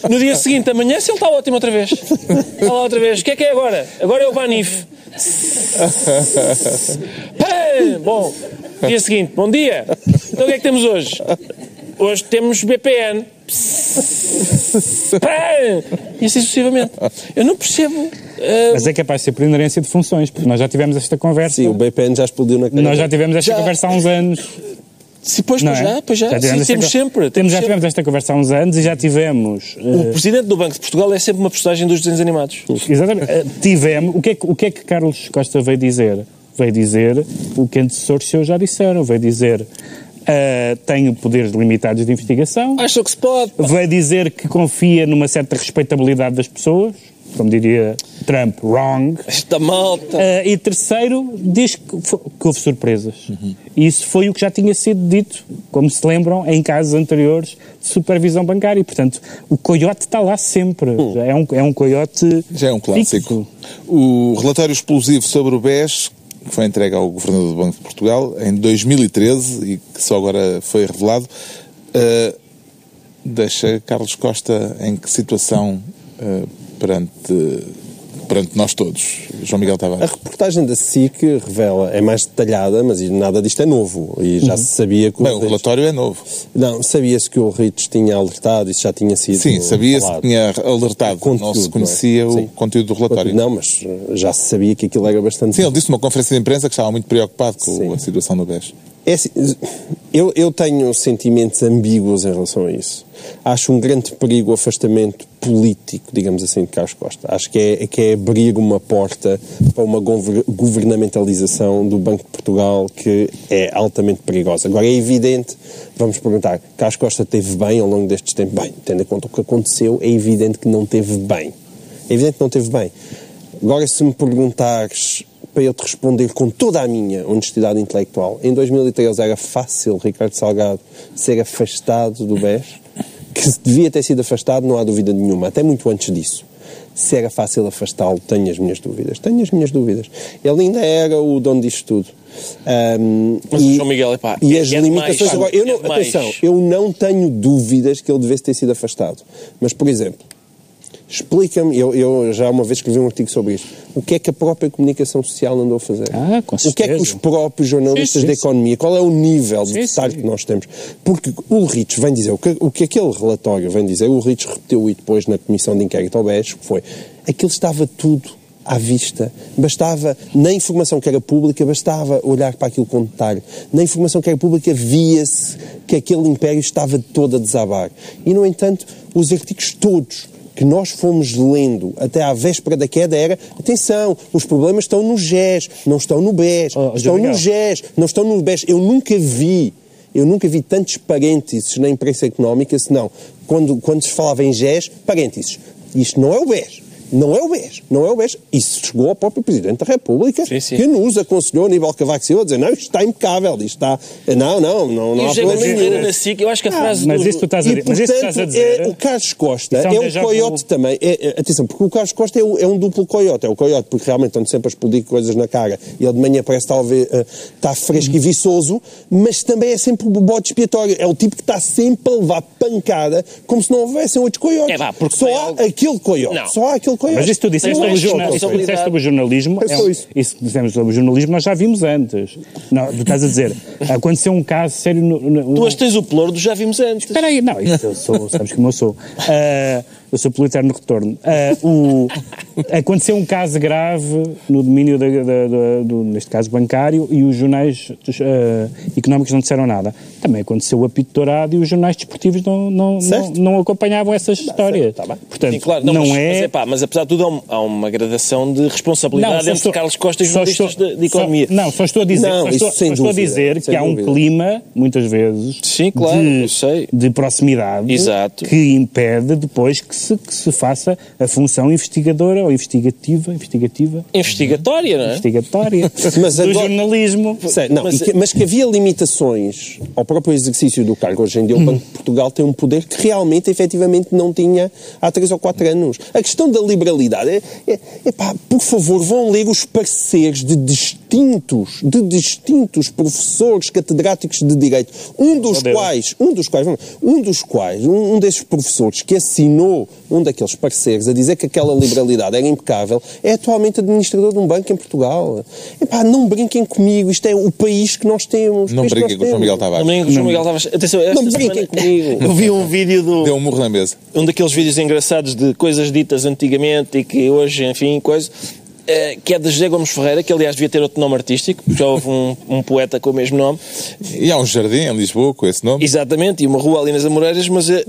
Speaker 2: No dia seguinte, amanhã, se ele está ótimo outra vez. Está lá outra vez. O que é que é agora? Agora é o Banif. Pã! Bom, dia seguinte, bom dia. Então o que é que temos hoje? hoje temos BPN. Pã! E assim sucessivamente. Eu não percebo. eh,
Speaker 4: Mas é capaz de ser por inerência de funções, porque nós já tivemos esta conversa.
Speaker 3: Sim, o BPN já explodiu na cara.
Speaker 4: Nós já tivemos esta
Speaker 2: Já.
Speaker 4: conversa há uns anos.
Speaker 2: Se, pois, pois
Speaker 4: é?
Speaker 2: já, pois já. Sim,
Speaker 4: tivemos esta
Speaker 2: temos sempre.
Speaker 4: Temos, já
Speaker 2: sempre.
Speaker 4: tivemos esta conversa há uns anos e já tivemos.
Speaker 2: O
Speaker 4: eh,
Speaker 2: presidente do Banco de Portugal é sempre uma personagem dos desenhos animados.
Speaker 4: Exatamente. Eh, Tivemos. O que, é que, o que é que Carlos Costa veio dizer? Veio dizer o que antecessores seus já disseram. Veio dizer. eh, tenho poderes limitados de investigação.
Speaker 2: Acho que se pode.
Speaker 4: Veio dizer que confia numa certa respeitabilidade das pessoas. Como diria Trump, wrong.
Speaker 2: Esta malta.
Speaker 4: Eh, e terceiro, diz que, que houve surpresas. E isso foi o que já tinha sido dito, como se lembram, em casos anteriores de supervisão bancária. E, portanto, o coiote está lá sempre. Já É, um, é um coiote.
Speaker 1: Já é um clássico.
Speaker 4: fixo.
Speaker 1: O relatório explosivo sobre o BES, que foi entregue ao Governador do Banco de Portugal em 2013 e que só agora foi revelado, eh, deixa Carlos Costa em que situação eh, perante, perante nós todos? João Miguel
Speaker 3: A
Speaker 1: Tavares.
Speaker 3: reportagem da SIC revela, é mais detalhada, mas nada disto é novo. E já se sabia que o
Speaker 1: Bem, o relatório é novo.
Speaker 3: Não, sabia-se que o Rich tinha alertado, isso já tinha sido
Speaker 1: Sim, sabia-se que tinha alertado, não
Speaker 3: Conteúdo,
Speaker 1: se conhecia
Speaker 3: não é?
Speaker 1: o conteúdo do relatório.
Speaker 3: Não, mas já se sabia que aquilo era bastante...
Speaker 1: Sim, ele disse numa conferência de imprensa que estava muito preocupado com
Speaker 3: Sim.
Speaker 1: a situação do BES.
Speaker 3: É assim, eu, eu tenho sentimentos ambíguos em relação a isso. Acho um grande perigo o afastamento político, digamos assim, de Carlos Costa. Acho que é, que é abrir uma porta para uma gover- governamentalização do Banco de Portugal que é altamente perigosa. Agora, é evidente, vamos perguntar, Carlos Costa teve bem ao longo destes tempos? Bem, tendo em conta o que aconteceu, é evidente que não teve bem. É evidente que não teve bem. Agora, se me perguntares para eu te responder com toda a minha honestidade intelectual, em 2013 era fácil Ricardo Salgado ser afastado do BES, que devia ter sido afastado, não há dúvida nenhuma, até muito antes disso. Se era fácil afastá-lo, tenho as minhas dúvidas. Tenho as minhas dúvidas. Ele ainda era o dono disto tudo. Ahm,
Speaker 2: Mas o João Miguel, epá,
Speaker 3: e
Speaker 2: é-
Speaker 3: as
Speaker 2: é
Speaker 3: limitações
Speaker 2: demais,
Speaker 3: agora, eu não,
Speaker 2: é
Speaker 3: atenção, eu não tenho dúvidas que ele devesse ter sido afastado. Mas, por exemplo, explica-me, eu, eu já uma vez escrevi um artigo sobre isto, o que é que a própria comunicação social andou a fazer?
Speaker 4: Ah, com
Speaker 3: o que é que
Speaker 4: certeza.
Speaker 3: os próprios jornalistas
Speaker 4: Sim,
Speaker 3: da economia, qual é o nível de detalhe que nós temos? Porque o Ulrich vem dizer, o que, o que aquele relatório vem dizer, o Ulrich repetiu e depois na comissão de inquérito ao BES, que foi, aquilo estava tudo à vista. Bastava, na informação que era pública, bastava olhar para aquilo com detalhe. Na informação que era pública, via-se que aquele império estava todo a desabar. E, no entanto, os artigos todos que nós fomos lendo até à véspera da queda era, atenção, os problemas estão no GES, não estão no BES,
Speaker 4: Oh, oh,
Speaker 3: estão no. GES, não estão no BES. Eu nunca vi, eu nunca vi tantos parênteses na imprensa económica, senão, quando, quando se falava em GES, parênteses. Isto não é o BES. Não é o BES, não é o BES. Isso chegou ao próprio Presidente da República,
Speaker 2: Sim, sim.
Speaker 3: que nos aconselhou, Aníbal Cavaco Silva, a dizer, não, isto está impecável, isto está... Não, não, não, não há problema nenhum.
Speaker 2: na SIC, eu acho que a frase
Speaker 4: Mas
Speaker 2: do...
Speaker 4: isso tu estás a
Speaker 3: E,
Speaker 4: dizer. Mas isso tu estás a
Speaker 3: portanto,
Speaker 4: dizer.
Speaker 3: é, o Carlos Costa
Speaker 4: é um
Speaker 3: é coiote também. É, é, atenção, porque o Carlos Costa é um, é um duplo coiote. É o coiote porque realmente estão sempre a explodir coisas na cara e ele de manhã parece estar, a ver, eh, está fresco e viçoso, mas também é sempre o bode expiatório. É o tipo que está sempre a levar pancada como se não houvessem outros coiotes.
Speaker 2: É vá, porque
Speaker 3: Só há
Speaker 2: algo-
Speaker 3: aquele coiote.
Speaker 2: Não.
Speaker 3: Só há aquele
Speaker 4: Mas isso tu disseste
Speaker 2: é
Speaker 4: sobre, jornal, isso
Speaker 2: responsabilidade.
Speaker 4: disseste sobre o jornalismo.
Speaker 3: É
Speaker 4: é um-
Speaker 3: isso.
Speaker 4: isso que dissemos sobre o jornalismo nós já vimos antes. Não, tu estás a dizer, aconteceu um caso sério no. no-
Speaker 2: Tu hoje tens o ploro, já vimos antes.
Speaker 4: Espera aí, não, isso eu sou, sabes como eu sou. Ah, eu sou pelo eterno retorno. Ah, o- aconteceu um caso grave no domínio, da, da- da- do, neste caso bancário, e os jornais ah, económicos não disseram nada. Também aconteceu o apito dourado e os jornais desportivos não, não, não, não acompanhavam essas histórias.
Speaker 3: tá bem.
Speaker 4: Portanto,
Speaker 2: Sim, claro.
Speaker 4: não,
Speaker 2: mas, mas,
Speaker 4: é...
Speaker 2: epá, mas apesar de tudo, há, um- uma gradação de responsabilidade entre
Speaker 4: estou-
Speaker 2: Carlos Costa e jornalistas
Speaker 4: estou-
Speaker 2: de, de economia.
Speaker 4: só- não, só estou a dizer,
Speaker 3: Não,
Speaker 4: estou, estou a
Speaker 3: dúvida,
Speaker 4: dizer que há um
Speaker 3: dúvida.
Speaker 4: clima, muitas vezes,
Speaker 2: Sim, claro,
Speaker 4: de, de proximidade
Speaker 2: Exato.
Speaker 4: que impede depois que se, que se faça a função investigadora ou investigativa, investigativa,
Speaker 2: Investigatória, não é?
Speaker 4: investigatória
Speaker 3: Mas
Speaker 4: do
Speaker 3: agora-
Speaker 4: jornalismo.
Speaker 3: Não,
Speaker 2: Mas-
Speaker 3: que- mas, que, havia limitações ao próprio exercício do cargo. Hoje em dia o Banco de Portugal tem um poder que realmente, efetivamente, não tinha há três ou quatro anos. A questão da liberalidade. É, é, epá, por favor, vão ler os pareceres de distintos, de distintos professores catedráticos de Direito. Um dos
Speaker 4: Oh,
Speaker 3: quais, um dos quais, um dos quais, um, um desses professores que assinou um daqueles pareceres a dizer que aquela liberalidade era impecável, é atualmente administrador de um banco em Portugal. Epá, não brinquem comigo, isto é o país que nós temos.
Speaker 1: Não
Speaker 3: nós
Speaker 1: com o João. Miguel Tavares.
Speaker 2: Também o João Miguel Tavares. Atenção, esta
Speaker 3: Não
Speaker 2: semana
Speaker 3: brinquem comigo.
Speaker 2: eu vi um vídeo do.
Speaker 1: Deu um murro na mesa.
Speaker 2: um daqueles vídeos engraçados de coisas ditas antigamente e que hoje, enfim, coisa. Eh, Que é de José Gomes Ferreira, que aliás devia ter outro nome artístico, porque já houve um, um poeta com o mesmo nome,
Speaker 1: E há um jardim em Lisboa com esse nome.
Speaker 2: exatamente, e uma rua ali nas Amoreiras, mas eh,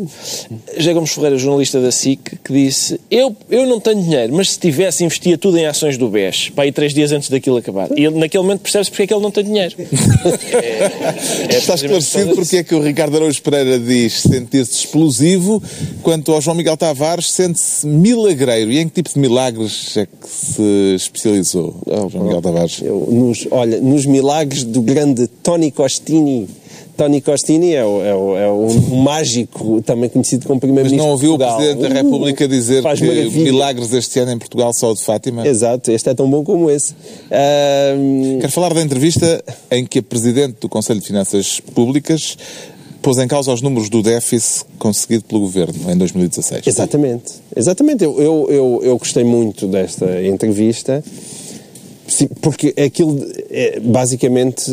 Speaker 2: José Gomes Ferreira, jornalista da SIC, que disse: eu, eu não tenho dinheiro, mas se tivesse, investia tudo em ações do BES, para aí três dias antes daquilo acabar. E ele, naquele momento percebe-se porque é que ele não tem dinheiro. É, é
Speaker 1: Está esclarecido porque é que o Ricardo Araújo Pereira diz sentir-se explosivo, quanto ao João Miguel Tavares sente-se milagreiro. E em que tipo de milagres é que se especializou, João Miguel Tavares?
Speaker 3: Eu, nos, olha, nos milagres do grande Tony Costini. Tony Costini é, o, é, o, é um mágico, também conhecido como
Speaker 1: Mas
Speaker 3: primeiro-ministro
Speaker 1: não ouviu o. Presidente da República dizer
Speaker 3: Faz
Speaker 1: que
Speaker 3: maravilha.
Speaker 1: milagres este ano em Portugal só o de Fátima?
Speaker 3: Exato, este é tão bom como esse. Ahm,
Speaker 1: Quero falar da entrevista em que a Presidente do Conselho de Finanças Públicas pôs em causa os números do déficit conseguido pelo Governo em 2016.
Speaker 3: Exatamente, exatamente. Eu, eu, eu, eu gostei muito desta entrevista, sim, porque aquilo, é, basicamente,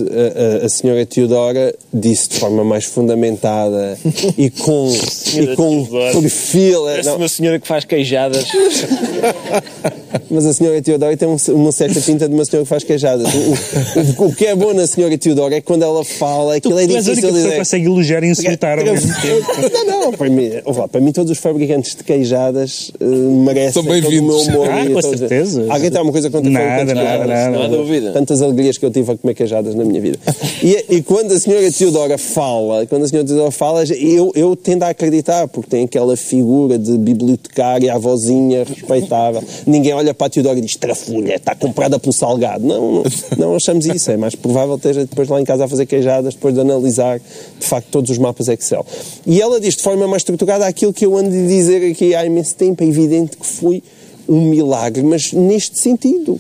Speaker 3: a, a- senhora Teodora disse de forma mais fundamentada e com, e com
Speaker 2: Teodora.
Speaker 3: perfil.
Speaker 2: Parece
Speaker 3: não,
Speaker 2: uma senhora que faz queijadas.
Speaker 3: mas a senhora Teodora tem um- uma certa pinta de uma senhora que faz queijadas. O, o- o que é bom na senhora Teodora é que quando ela fala, aquilo é
Speaker 4: tu única
Speaker 3: difícil de dizer.
Speaker 4: consegue elogiar e insultar ao mesmo tempo.
Speaker 3: Não, não, para mim, lá, para mim todos os fabricantes de queijadas eh, merecem
Speaker 1: São
Speaker 3: o meu
Speaker 1: bem-vindos.
Speaker 3: humor.
Speaker 4: Ah, com certeza.
Speaker 3: Alguém tem alguma coisa contra
Speaker 4: Nada, nada, nada.
Speaker 2: Não há dúvida.
Speaker 3: Tantas alegrias que eu tive a comer queijadas na minha vida. E, e quando a senhora Teodora fala, quando a senhora Teodora fala, eu, eu tendo a acreditar, porque tem aquela figura de bibliotecária, avózinha, respeitável. Ninguém olha para a Teodora e diz, trafulha, está comprada pelo salgado. Não, não, não achamos isso. É mais provável esteja depois lá em casa a fazer queijadas, depois de analisar, de facto, todos os mapas Excel. E ela diz de forma mais estruturada aquilo que eu ando a dizer aqui há imenso tempo. É evidente que foi um milagre, mas neste sentido.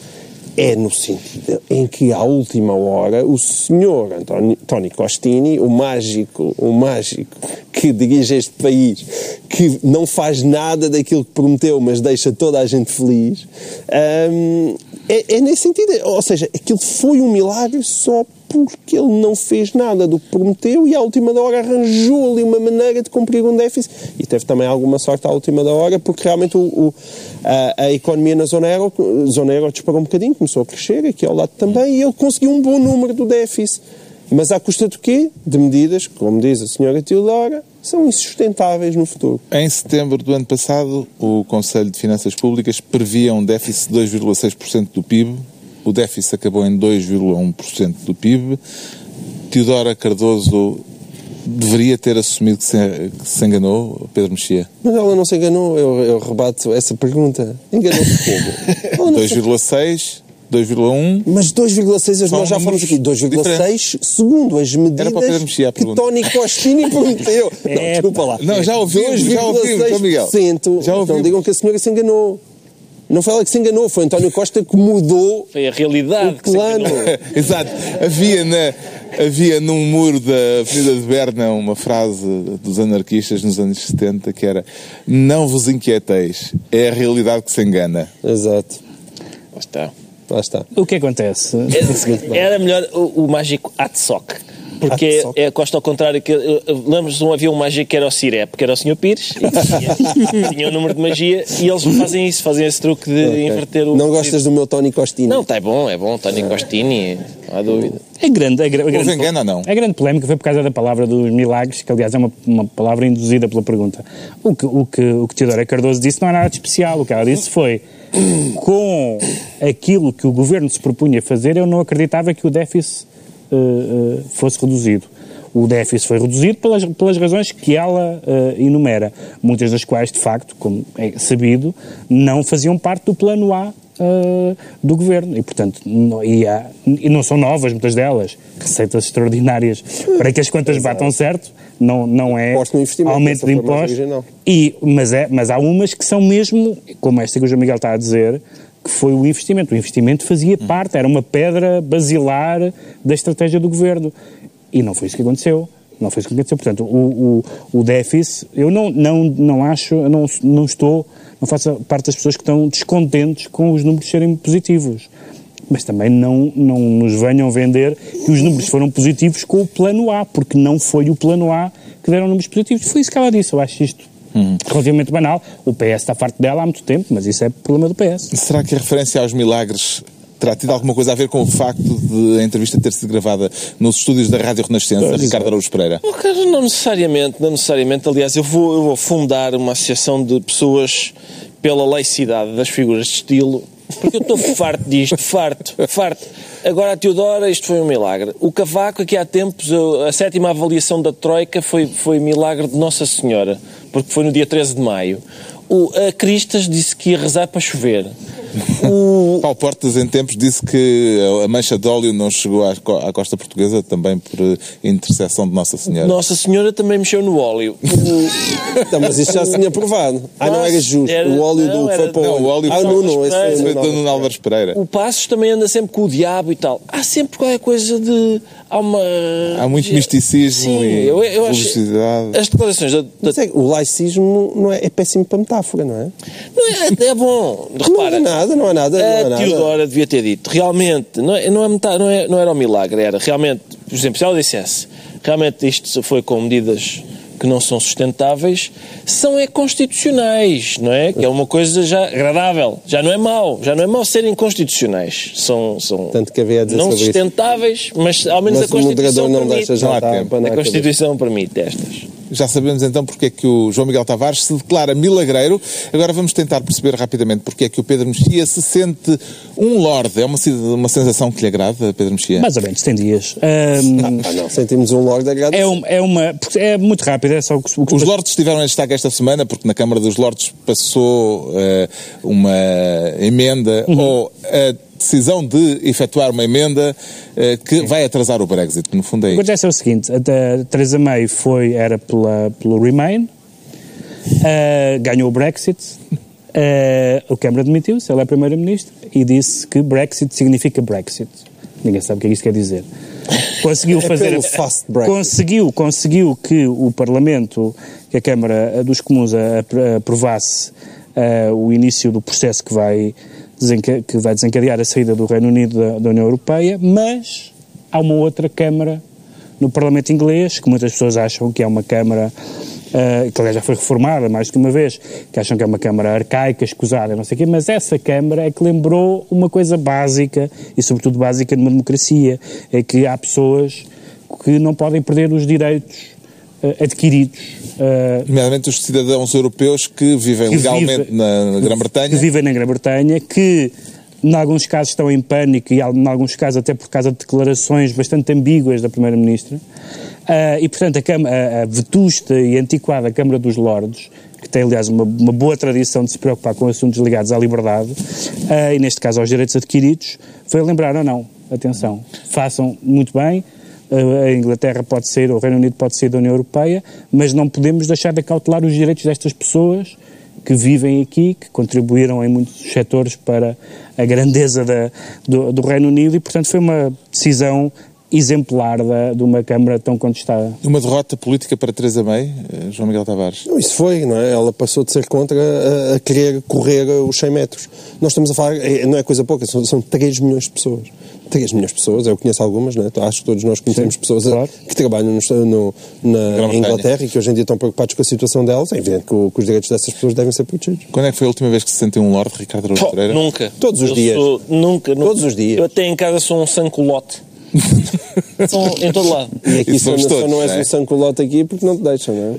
Speaker 3: É no sentido em que, à última hora, o senhor António, Tony Costini, o mágico, o mágico que dirige este país, que não faz nada daquilo que prometeu, mas deixa toda a gente feliz, hum, é, é nesse sentido. Ou seja, aquilo foi um milagre só porque ele não fez nada do que prometeu e à última hora arranjou ali uma maneira de cumprir um déficit e teve também alguma sorte à última hora porque realmente o, o- a, a economia na zona euro, zona euro disparou um bocadinho, começou a crescer aqui ao lado também e ele conseguiu um bom número do déficit. Mas à custa do quê? De medidas que, como diz a senhora Teodora, são insustentáveis no futuro.
Speaker 1: Em setembro do ano passado, o Conselho de Finanças Públicas previa um déficit de 2,6% do PIB. O déficit acabou em 2,1% do PIB. Teodora Cardoso deveria ter assumido que se, que se enganou, Pedro Mexia.
Speaker 3: Mas ela não se enganou, eu, eu rebato essa pergunta. Enganou-se como? Ela não se
Speaker 1: 2,6, 2,1.
Speaker 3: Mas 2,6
Speaker 1: São
Speaker 3: nós já falamos aqui.
Speaker 1: números
Speaker 3: 2,6 segundo as
Speaker 1: Era para o Pedro
Speaker 3: medidas
Speaker 1: Mexia a
Speaker 3: que
Speaker 1: pergunta.
Speaker 3: Tony Costini prometeu. Não,
Speaker 4: É,
Speaker 3: desculpa lá.
Speaker 1: Não, já ouvimos, já ouvimos, Miguel.
Speaker 3: 2,6%.
Speaker 1: Já
Speaker 3: Então
Speaker 1: ouvimos.
Speaker 3: digam que a senhora se enganou. Não foi ela que se enganou, foi António Costa que mudou
Speaker 2: Foi a realidade
Speaker 3: o
Speaker 2: que se
Speaker 3: plano.
Speaker 1: Exato. Havia, na, havia num muro da Avenida de Berna uma frase dos anarquistas nos anos 70 que era não vos inquieteis, é a realidade que se engana.
Speaker 3: Exato.
Speaker 2: Lá está.
Speaker 3: Lá está.
Speaker 4: O que acontece?
Speaker 2: Era, era melhor o, o mágico Atsoc. Porque é a Costa ao contrário. que Lembras-nos de um avião mágico que era o Cirep, que era o Sr. Pires, e tinha, tinha o número de magia, e eles fazem isso, fazem esse truque de
Speaker 3: Ok.
Speaker 2: inverter o.
Speaker 3: Não gostas do meu Tony Costini?
Speaker 2: Não, está bom, é bom, Tony Costini, não há dúvida.
Speaker 4: É grande, é, gra- é grande.
Speaker 1: engano ou não?
Speaker 4: A grande polémica foi por causa da palavra dos milagres, que aliás é uma, uma palavra induzida pela pergunta. O que, o, que, o que Teodora Cardoso disse não é nada de especial. O que ela disse foi: com aquilo que o governo se propunha fazer, eu não acreditava que o déficit eh, eh, fosse reduzido. O déficit foi reduzido pelas, pelas razões que ela eh, enumera, muitas das quais, de facto, como é sabido, não faziam parte do plano A eh, do governo. E portanto não, e, há- e não são novas muitas delas receitas extraordinárias. Para que as contas batam certo não, não é aumento de impostos. E, mas, é, mas há umas que são mesmo, como esta que o João Miguel está a dizer, que foi o investimento. O investimento fazia parte, era uma pedra basilar da estratégia do governo. E não foi isso que aconteceu. Não foi isso que aconteceu. Portanto, o, o, o déficit, eu não, não, não acho, não, não estou, não faço parte das pessoas que estão descontentes com os números serem positivos. Mas também não, não nos venham vender que os números foram positivos com o plano A, porque não foi o plano A que deram números positivos. Foi isso que ela disse. Eu acho isto relativamente banal. O PS está farto dela há muito tempo, mas isso é problema do PS.
Speaker 1: Será que a referência aos milagres terá tido alguma coisa a ver com o facto de a entrevista ter sido gravada nos estúdios da Rádio Renascença, Ricardo Araújo Pereira?
Speaker 2: Oh, cara, Não necessariamente, não necessariamente. Aliás, eu vou, eu vou fundar uma associação de pessoas pela laicidade das figuras de estilo, porque eu estou farto disto, farto, farto. Agora a Teodora, isto foi um milagre. O Cavaco, aqui há tempos, a sétima avaliação da Troika foi, foi milagre de Nossa Senhora, porque foi no dia 13 de maio. O, a Cristas disse que ia rezar para chover. O,
Speaker 1: Paulo Portas, em tempos, disse que a mancha de óleo não chegou à à costa portuguesa também por intercessão de Nossa Senhora.
Speaker 2: Nossa Senhora também mexeu no óleo. O-
Speaker 3: Então, mas isso já se tinha provado. Ah, não era justo.
Speaker 2: Era-
Speaker 3: o óleo
Speaker 2: não,
Speaker 3: do
Speaker 2: era-
Speaker 3: foi para
Speaker 1: Não, o óleo
Speaker 3: Ah, não, não, esse
Speaker 2: Foi
Speaker 1: do Nuno Álvares Pereira.
Speaker 2: O Passos também anda sempre com o diabo e tal. Há sempre qualquer coisa de. Há uma.
Speaker 1: Há muito misticismo
Speaker 2: Sim,
Speaker 1: e
Speaker 2: eu, eu acho. As declarações da. da
Speaker 3: é o laicismo não é, é péssimo para não é?
Speaker 2: não é, é bom. Repara.
Speaker 3: Não é nada, não é nada. Não é
Speaker 2: A
Speaker 3: nada.
Speaker 2: Teodora devia ter dito, realmente, não, é, não, é metade, não, é, não era um milagre, era realmente, por exemplo, se ela dissesse, realmente isto foi com medidas que não são sustentáveis, são é constitucionais, não é? Que é uma coisa já agradável, já não é mau, já não é mau serem constitucionais, são, são
Speaker 3: Tanto que havia a dizer
Speaker 2: não
Speaker 3: sobre isso.
Speaker 2: sustentáveis, mas ao menos
Speaker 3: Mas
Speaker 2: a
Speaker 3: o moderador
Speaker 2: Constituição
Speaker 3: não
Speaker 2: permite.
Speaker 3: deixa já
Speaker 1: Não
Speaker 3: para
Speaker 2: A
Speaker 3: cabeça.
Speaker 2: Constituição permite estas.
Speaker 1: Já sabemos então porque é que o João Miguel Tavares se declara milagreiro. Agora vamos tentar perceber rapidamente porque é que o Pedro Mexia se sente um lorde. É uma, uma sensação que lhe agrada, Pedro Mexia?
Speaker 4: Mais ou menos, tem dias. Ahm,
Speaker 3: Ah, não, sentimos um lorde agradecido.
Speaker 4: é, um- é uma. É muito rápido, é só o que, o que
Speaker 1: Os Lordes estiveram em destaque esta semana porque na Câmara dos Lordes passou eh, uma emenda ou a decisão de efetuar uma emenda eh, que vai atrasar o Brexit. No fundo é
Speaker 4: O que
Speaker 1: isso.
Speaker 4: acontece é o seguinte: a Theresa May foi, era pela, pelo Remain, ah, ganhou o Brexit, ah, o Cameron demitiu-se, ela é Primeira-Ministra, e disse que Brexit significa Brexit. Ninguém sabe o que é isto quer dizer. Conseguiu
Speaker 3: É
Speaker 4: fazer.
Speaker 3: Brexit.
Speaker 4: Conseguiu, conseguiu que o Parlamento, que a Câmara dos Comuns aprovasse ah, o início do processo que vai, que vai desencadear a saída do Reino Unido da, da União Europeia, mas há uma outra Câmara no Parlamento inglês, que muitas pessoas acham que é uma Câmara ah, que aliás já foi reformada mais de uma vez, que acham que é uma Câmara arcaica, escusada, não sei o quê, mas essa Câmara é que lembrou uma coisa básica, e sobretudo básica numa democracia, é que há pessoas que não podem perder os direitos adquiridos. ah,
Speaker 1: Nomeadamente os cidadãos europeus que vivem
Speaker 4: que
Speaker 1: legalmente
Speaker 4: vive-
Speaker 1: na
Speaker 4: que
Speaker 1: Grã-Bretanha.
Speaker 4: vivem na Grã-Bretanha, que em alguns casos estão em pânico e em alguns casos até por causa de declarações bastante ambíguas da Primeira-Ministra. Ah, e, portanto, a, Câmara- a- vetusta e antiquada Câmara dos Lordes, que tem, aliás, uma, uma boa tradição de se preocupar com assuntos ligados à liberdade, ah, e neste caso aos direitos adquiridos, foi lembrar, ou não, atenção, façam muito bem, a Inglaterra pode sair, o Reino Unido pode sair da União Europeia, mas não podemos deixar de acautelar os direitos destas pessoas que vivem aqui, que contribuíram em muitos setores para a grandeza da- do, do Reino Unido e, portanto, foi uma decisão exemplar da- de uma Câmara tão contestada.
Speaker 1: Uma derrota política para Teresa May, eh, João Miguel Tavares.
Speaker 3: Não, isso foi, não é? Ela passou de ser contra a, a querer correr os 100 metros. Nós estamos a falar, é- não é coisa pouca, são, são 3 milhões de pessoas. 3 milhões de pessoas, eu conheço algumas, não é? Acho que todos nós conhecemos
Speaker 4: Sim,
Speaker 3: pessoas a-
Speaker 4: claro.
Speaker 3: que trabalham no, no- na. Inglaterra e que hoje em dia estão preocupados com a situação delas. É evidente que, o- que os direitos dessas pessoas devem ser protegidos.
Speaker 1: Quando é que foi a última vez que se sentiu um lorde, Ricardo Araújo
Speaker 2: nunca.
Speaker 3: Todos os
Speaker 2: Eu
Speaker 3: dias.
Speaker 2: sou- nunca, nunca.
Speaker 3: Todos os dias.
Speaker 2: Eu até em casa sou um sancolote. Sou em todo lado.
Speaker 3: E aqui só, só
Speaker 1: todos,
Speaker 3: não és
Speaker 1: é?
Speaker 3: um sancolote aqui porque não te deixam, não é?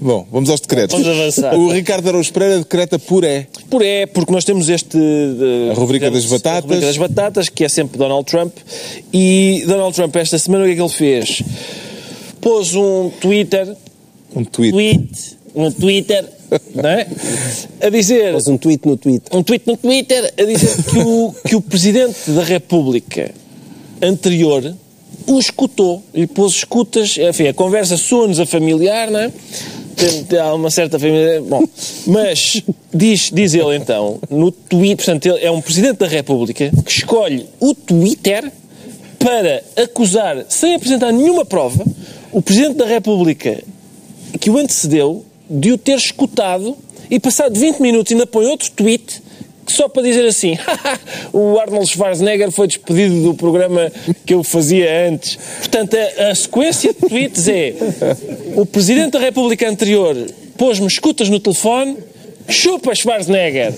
Speaker 1: Bom, vamos aos decretos.
Speaker 2: Vamos avançar.
Speaker 1: O Ricardo Araújo Pereira decreta puré.
Speaker 2: Por é, porque nós temos este. eh,
Speaker 1: A rubrica das batatas.
Speaker 2: A rubrica das batatas, que é sempre Donald Trump. E Donald Trump, esta semana, o que é que ele fez? Pôs um Twitter,
Speaker 1: Um tweet.
Speaker 2: tweet, um Twitter, não é? A dizer.
Speaker 3: Faz um tweet no Twitter.
Speaker 2: um tweet no Twitter a dizer que o, que o Presidente da República anterior o escutou, lhe pôs escutas, enfim, a conversa soa-nos a familiar, não é? Tem, tem, há uma certa família. Bom, mas diz, diz ele então, no Twitter, portanto, ele é um Presidente da República que escolhe o Twitter para acusar, sem apresentar nenhuma prova, o Presidente da República que o antecedeu de o ter escutado e passado 20 minutos ainda põe outro tweet só para dizer assim, o Arnold Schwarzenegger foi despedido do programa que eu fazia antes. Portanto, a, a sequência de tweets é o Presidente da República anterior pôs-me escutas no telefone, chupa Schwarzenegger.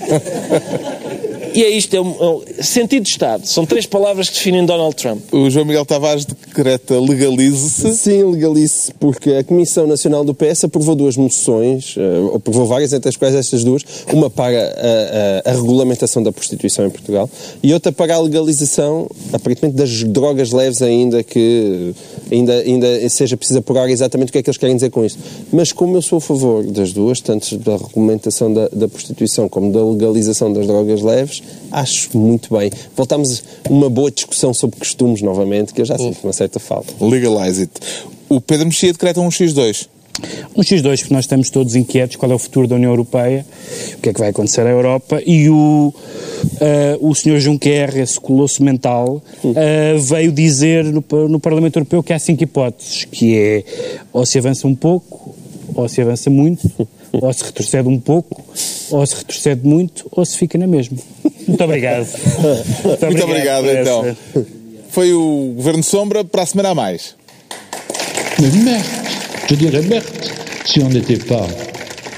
Speaker 2: E é isto, é um, é um, sentido de Estado. São três palavras que definem Donald Trump.
Speaker 1: O João Miguel Tavares decreta legalize-se.
Speaker 3: Sim, legalize-se, porque a Comissão Nacional do PS aprovou duas moções, uh, aprovou várias, entre as quais estas duas, uma para a, a, a, regulamentação da prostituição em Portugal e outra para a legalização, aparentemente, das drogas leves ainda que ainda, ainda seja preciso apurar exatamente o que é que eles querem dizer com isto. Mas como eu sou a favor das duas, tanto da regulamentação da, da prostituição como da legalização das drogas leves, acho muito bem. Voltamos a uma boa discussão sobre costumes novamente, que eu já sinto uma certa falta.
Speaker 1: Legalize it. O Pedro Mexia decreta um X2.
Speaker 4: Um X2, porque nós estamos todos inquietos qual é o futuro da União Europeia, o que é que vai acontecer à Europa, e o, uh, o Sr. Juncker, esse colosso mental, uh, veio dizer no, no Parlamento Europeu que há cinco hipóteses, que é ou se avança um pouco, ou se avança muito, ou se retrocede um pouco, ou se retrocede muito, ou se fica na mesma. Muito obrigado.
Speaker 1: Muito, Muito obrigado, obrigado então. Foi o Governo Sombra para a semana a mais.
Speaker 5: Merde, je dirais merde, si on n'était pas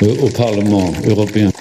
Speaker 5: euh, au Parlement européen.